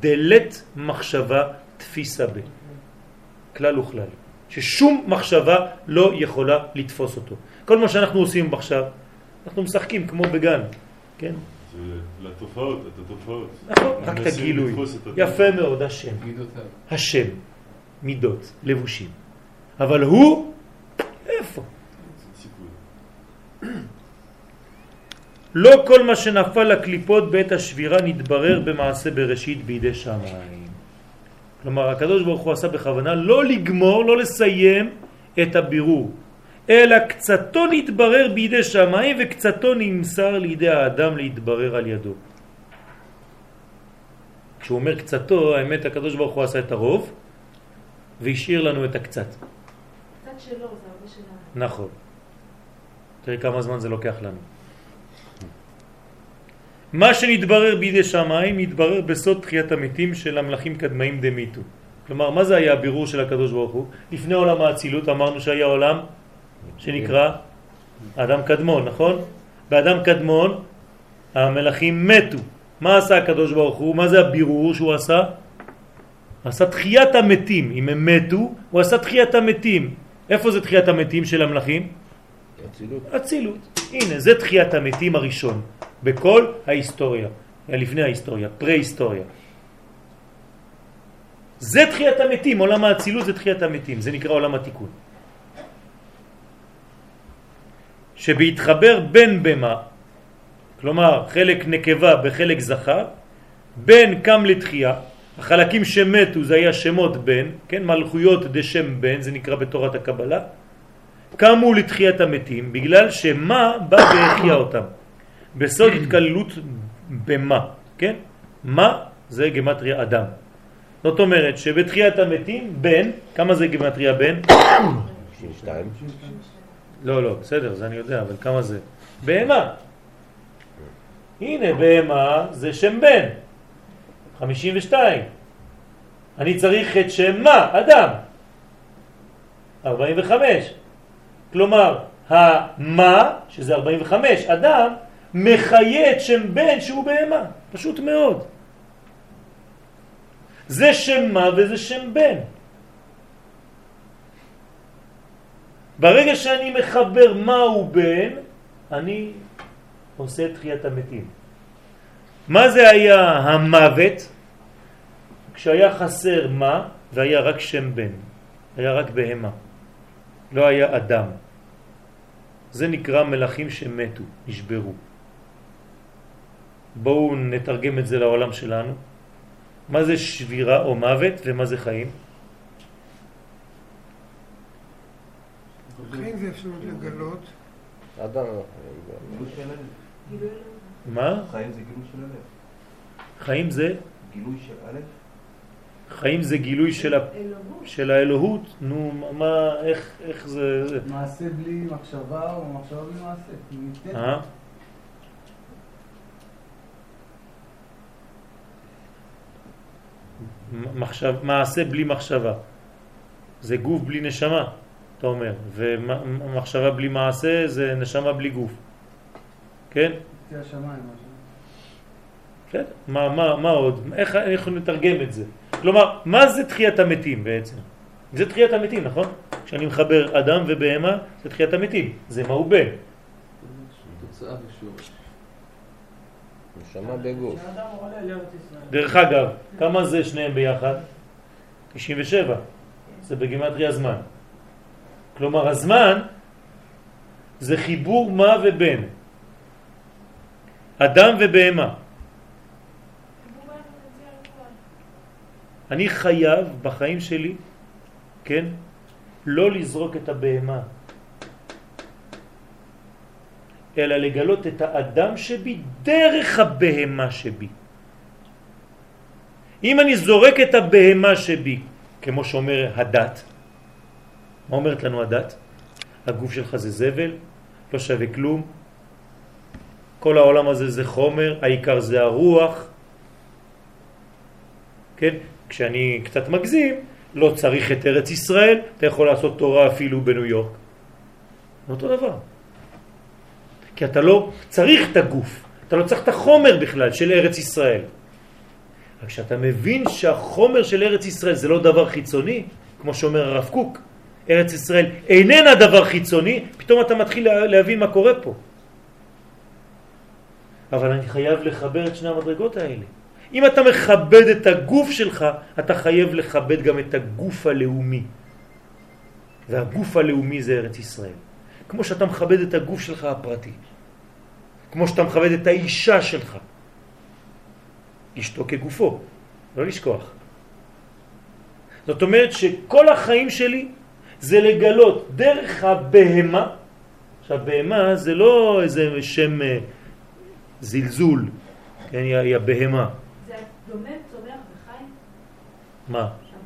Speaker 1: דלת מחשבה תפיסה ב. כלל וכלל. ששום מחשבה לא יכולה לתפוס אותו. כל מה שאנחנו עושים עכשיו, אנחנו משחקים כמו בגן, כן?
Speaker 6: זה לתופעות, את התופעות.
Speaker 1: נכון, רק את הגילוי. יפה מאוד, השם. השם, מידות, לבושים. אבל הוא, איפה? לא כל מה שנפל לקליפות בעת השבירה נתברר במעשה בראשית בידי שמיים. כלומר, הקדוש ברוך הוא עשה בכוונה לא לגמור, לא לסיים את הבירור, אלא קצתו נתברר בידי שמיים וקצתו נמסר לידי האדם להתברר על ידו. כשהוא אומר קצתו, האמת הקדוש ברוך הוא עשה את הרוב והשאיר לנו את הקצת.
Speaker 3: קצת שלו, זה הרבה שלנו.
Speaker 1: נכון. תראי כמה זמן זה לוקח לנו. מה שנתברר בידי שמיים יתברר בסוד תחיית המתים של המלאכים קדמאים דמיתו. כלומר, מה זה היה הבירור של הקדוש ברוך הוא? לפני עולם האצילות אמרנו שהיה עולם שנקרא אדם קדמון, נכון? באדם קדמון המלאכים מתו. מה עשה הקדוש ברוך הוא? מה זה הבירור שהוא עשה? עשה תחיית המתים. אם הם מתו, הוא עשה תחיית המתים. איפה זה תחיית המתים של המלאכים?
Speaker 8: אצילות.
Speaker 1: אצילות. הנה, זה תחיית המתים הראשון בכל ההיסטוריה, לפני ההיסטוריה, פרה-היסטוריה. זה תחיית המתים, עולם האצילות זה תחיית המתים, זה נקרא עולם התיקון. שבהתחבר בין במה, כלומר חלק נקבה בחלק זכר, בין קם לתחייה, החלקים שמתו זה היה שמות בן, כן, מלכויות דשם בן, זה נקרא בתורת הקבלה, קמו לתחיית המתים בגלל שמה בא והחייה אותם. בסוד התקללות במה, כן? מה זה גמטריה אדם. זאת אומרת שבתחיית המתים בן, כמה זה גמטריה בן?
Speaker 8: שתיים.
Speaker 1: לא, לא, בסדר, זה אני יודע, אבל כמה זה? בהמה. הנה, בהמה זה שם בן. 52. אני צריך את שם מה? אדם. 45. כלומר, המה, שזה 45, אדם, מחיה את שם בן שהוא בהמה. פשוט מאוד. זה שם מה וזה שם בן. ברגע שאני מחבר מהו בן, אני עושה תחיית המתים. מה זה היה המוות? כשהיה חסר מה והיה רק שם בן, היה רק בהמה, לא היה אדם. זה נקרא מלאכים שמתו, נשברו. בואו נתרגם את זה לעולם שלנו. מה זה שבירה או מוות ומה זה חיים?
Speaker 11: חיים זה אפשרות לגלות.
Speaker 8: אדם.
Speaker 3: אלוהים.
Speaker 1: מה?
Speaker 5: חיים זה גילוי של הלב.
Speaker 1: חיים זה?
Speaker 5: גילוי של הלב.
Speaker 1: חיים זה גילוי של. של האלוהות. נו, מה, איך, איך זה... זה-
Speaker 2: מעשה בלי מחשבה או מחשבה בלי מעשה.
Speaker 1: אה? מחשב, מעשה בלי מחשבה. זה גוף בלי נשמה, אתה אומר. ומחשבה בלי מעשה זה נשמה בלי גוף. כן?
Speaker 2: זה השמיים.
Speaker 1: בסדר. מה, מה, מה עוד? איך, איך נתרגם את זה? כלומר, מה זה תחיית המתים בעצם? זה תחיית המתים, נכון? כשאני מחבר אדם ובהמה, זה תחיית המתים. זה מהו בן.
Speaker 4: תוצאה ושורש.
Speaker 8: נשמה בגוף.
Speaker 1: דרך אגב, כמה זה שניהם ביחד? 97. זה בגימטרי הזמן. כלומר, הזמן זה חיבור מה ובן. אדם ובהמה. אני חייב בחיים שלי, כן, לא לזרוק את הבהמה, אלא לגלות את האדם שבי דרך הבהמה שבי. אם אני זורק את הבהמה שבי, כמו שאומר הדת, מה אומרת לנו הדת? הגוף שלך זה זבל, לא שווה כלום, כל העולם הזה זה חומר, העיקר זה הרוח, כן? כשאני קצת מגזים, לא צריך את ארץ ישראל, אתה יכול לעשות תורה אפילו בניו יורק. אותו דבר. כי אתה לא צריך את הגוף, אתה לא צריך את החומר בכלל של ארץ ישראל. רק כשאתה מבין שהחומר של ארץ ישראל זה לא דבר חיצוני, כמו שאומר הרב קוק, ארץ ישראל איננה דבר חיצוני, פתאום אתה מתחיל להבין מה קורה פה. אבל אני חייב לחבר את שני המדרגות האלה. אם אתה מכבד את הגוף שלך, אתה חייב לכבד גם את הגוף הלאומי. והגוף הלאומי זה ארץ ישראל. כמו שאתה מכבד את הגוף שלך הפרטי. כמו שאתה מכבד את האישה שלך. אשתו כגופו, לא לשכוח. זאת אומרת שכל החיים שלי זה לגלות דרך הבהמה, עכשיו בהמה זה לא איזה שם אה, זלזול, כן, היא, הבהמה.
Speaker 3: דומם, צומח וחי?
Speaker 1: מה?
Speaker 3: של-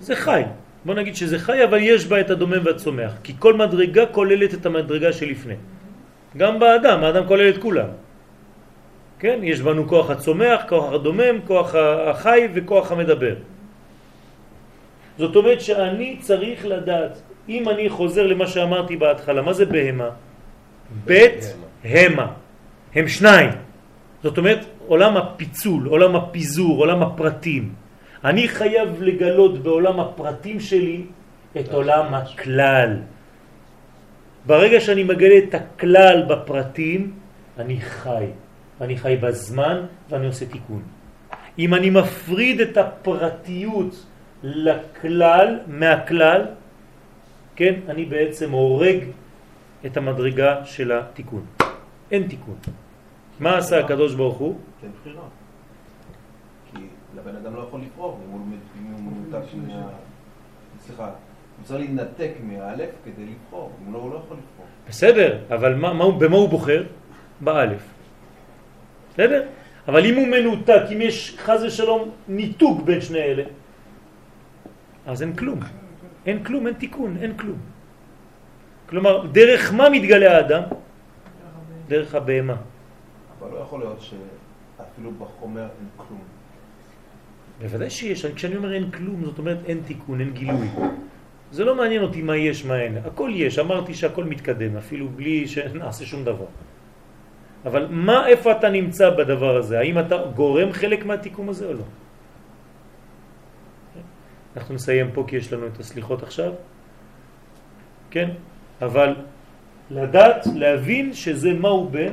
Speaker 1: זה חי. בוא נגיד שזה חי, אבל יש בה את הדומם והצומח. כי כל מדרגה כוללת את המדרגה שלפני. גם באדם, האדם כולל את כולם. כן? יש בנו כוח הצומח, כוח הדומם, כוח החי וכוח המדבר. זאת אומרת שאני צריך לדעת, אם אני חוזר למה שאמרתי בהתחלה, מה זה בהמה? בית המה. הם שניים. זאת אומרת, עולם הפיצול, עולם הפיזור, עולם הפרטים. אני חייב לגלות בעולם הפרטים שלי את עולם הכלל. ברגע שאני מגלה את הכלל בפרטים, אני חי. אני חי בזמן ואני עושה תיקון. אם אני מפריד את הפרטיות לכלל, מהכלל, כן, אני בעצם הורג את המדרגה של התיקון. אין תיקון. מה עשה הקדוש ברוך הוא?
Speaker 5: כן, בחירה. כי לבן אדם לא יכול לבחור, אם הוא מנותק מה... סליחה, הוא צריך להתנתק מאלף כדי לבחור, אם לא, הוא לא יכול לבחור.
Speaker 1: בסדר, אבל מה, מה, הוא- במה הוא בוחר? באלף. בסדר? אבל אם הוא מנותק, אם יש חז ושלום ניתוק בין שני אלה, אז אין כלום. אין כלום, אין תיקון, אין כלום. כלומר, דרך מה מתגלה האדם? דרך הבהמה.
Speaker 5: אבל לא יכול להיות שאפילו בחומר אין כלום.
Speaker 1: בוודאי שיש, כשאני אומר אין כלום, זאת אומרת אין תיקון, אין גילוי. זה לא מעניין אותי מה יש, מה אין. הכל יש, אמרתי שהכל מתקדם, אפילו בלי שנעשה שום דבר. אבל מה, איפה אתה נמצא בדבר הזה? האם אתה גורם חלק מהתיקום הזה או לא? אנחנו נסיים פה כי יש לנו את הסליחות עכשיו, כן? אבל לדעת, להבין שזה מהו בן,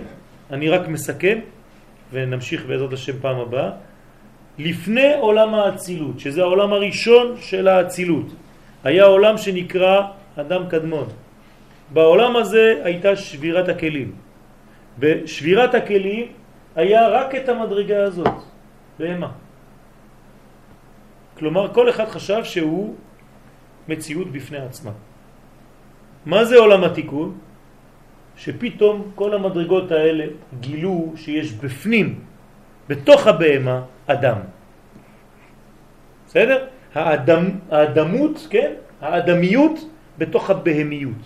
Speaker 1: אני רק מסכם ונמשיך בעזרת השם פעם הבאה. לפני עולם האצילות, שזה העולם הראשון של האצילות, היה עולם שנקרא אדם קדמון. בעולם הזה הייתה שבירת הכלים. בשבירת הכלים היה רק את המדרגה הזאת, בהמה. כלומר, כל אחד חשב שהוא מציאות בפני עצמה. מה זה עולם התיקון? שפתאום כל המדרגות האלה גילו שיש בפנים, בתוך הבהמה, אדם. בסדר? האדם, האדמות, כן? האדמיות בתוך הבהמיות.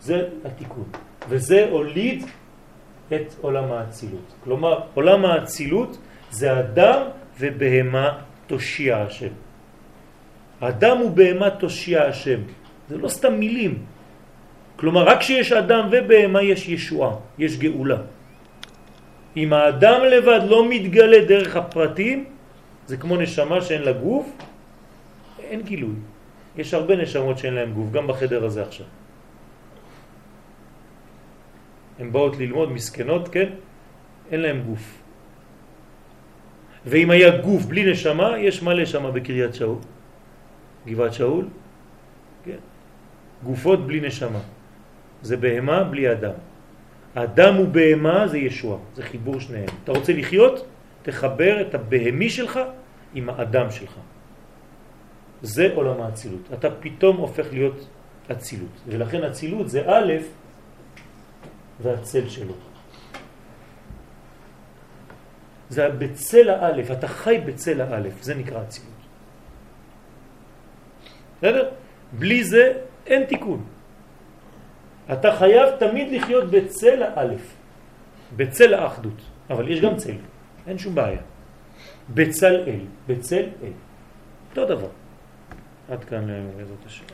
Speaker 1: זה התיקון. וזה הוליד את עולם האצילות. כלומר, עולם האצילות זה אדם ובהמה תושיע השם. אדם ובהמה תושיע השם. זה לא סתם מילים. כלומר, רק כשיש אדם ובהמה יש ישועה, יש גאולה. אם האדם לבד לא מתגלה דרך הפרטים, זה כמו נשמה שאין לה גוף, אין גילוי. יש הרבה נשמות שאין להם גוף, גם בחדר הזה עכשיו. הן באות ללמוד מסכנות, כן? אין להם גוף. ואם היה גוף בלי נשמה, יש מלא שמה בקריית שאול, גבעת שאול, כן? גופות בלי נשמה. זה בהמה בלי אדם. אדם ובהמה זה ישוע, זה חיבור שניהם. אתה רוצה לחיות? תחבר את הבהמי שלך עם האדם שלך. זה עולם האצילות. אתה פתאום הופך להיות אצילות. ולכן אצילות זה א' והצל שלו. זה בצל האלף, אתה חי בצל האלף, זה נקרא אצילות. בסדר? בלי זה אין תיקון. אתה חייב תמיד לחיות בצל האלף, בצל האחדות, אבל יש גם צל, אין שום בעיה. בצל אל, בצל אל, אותו דבר. עד כאן בעזרת השם.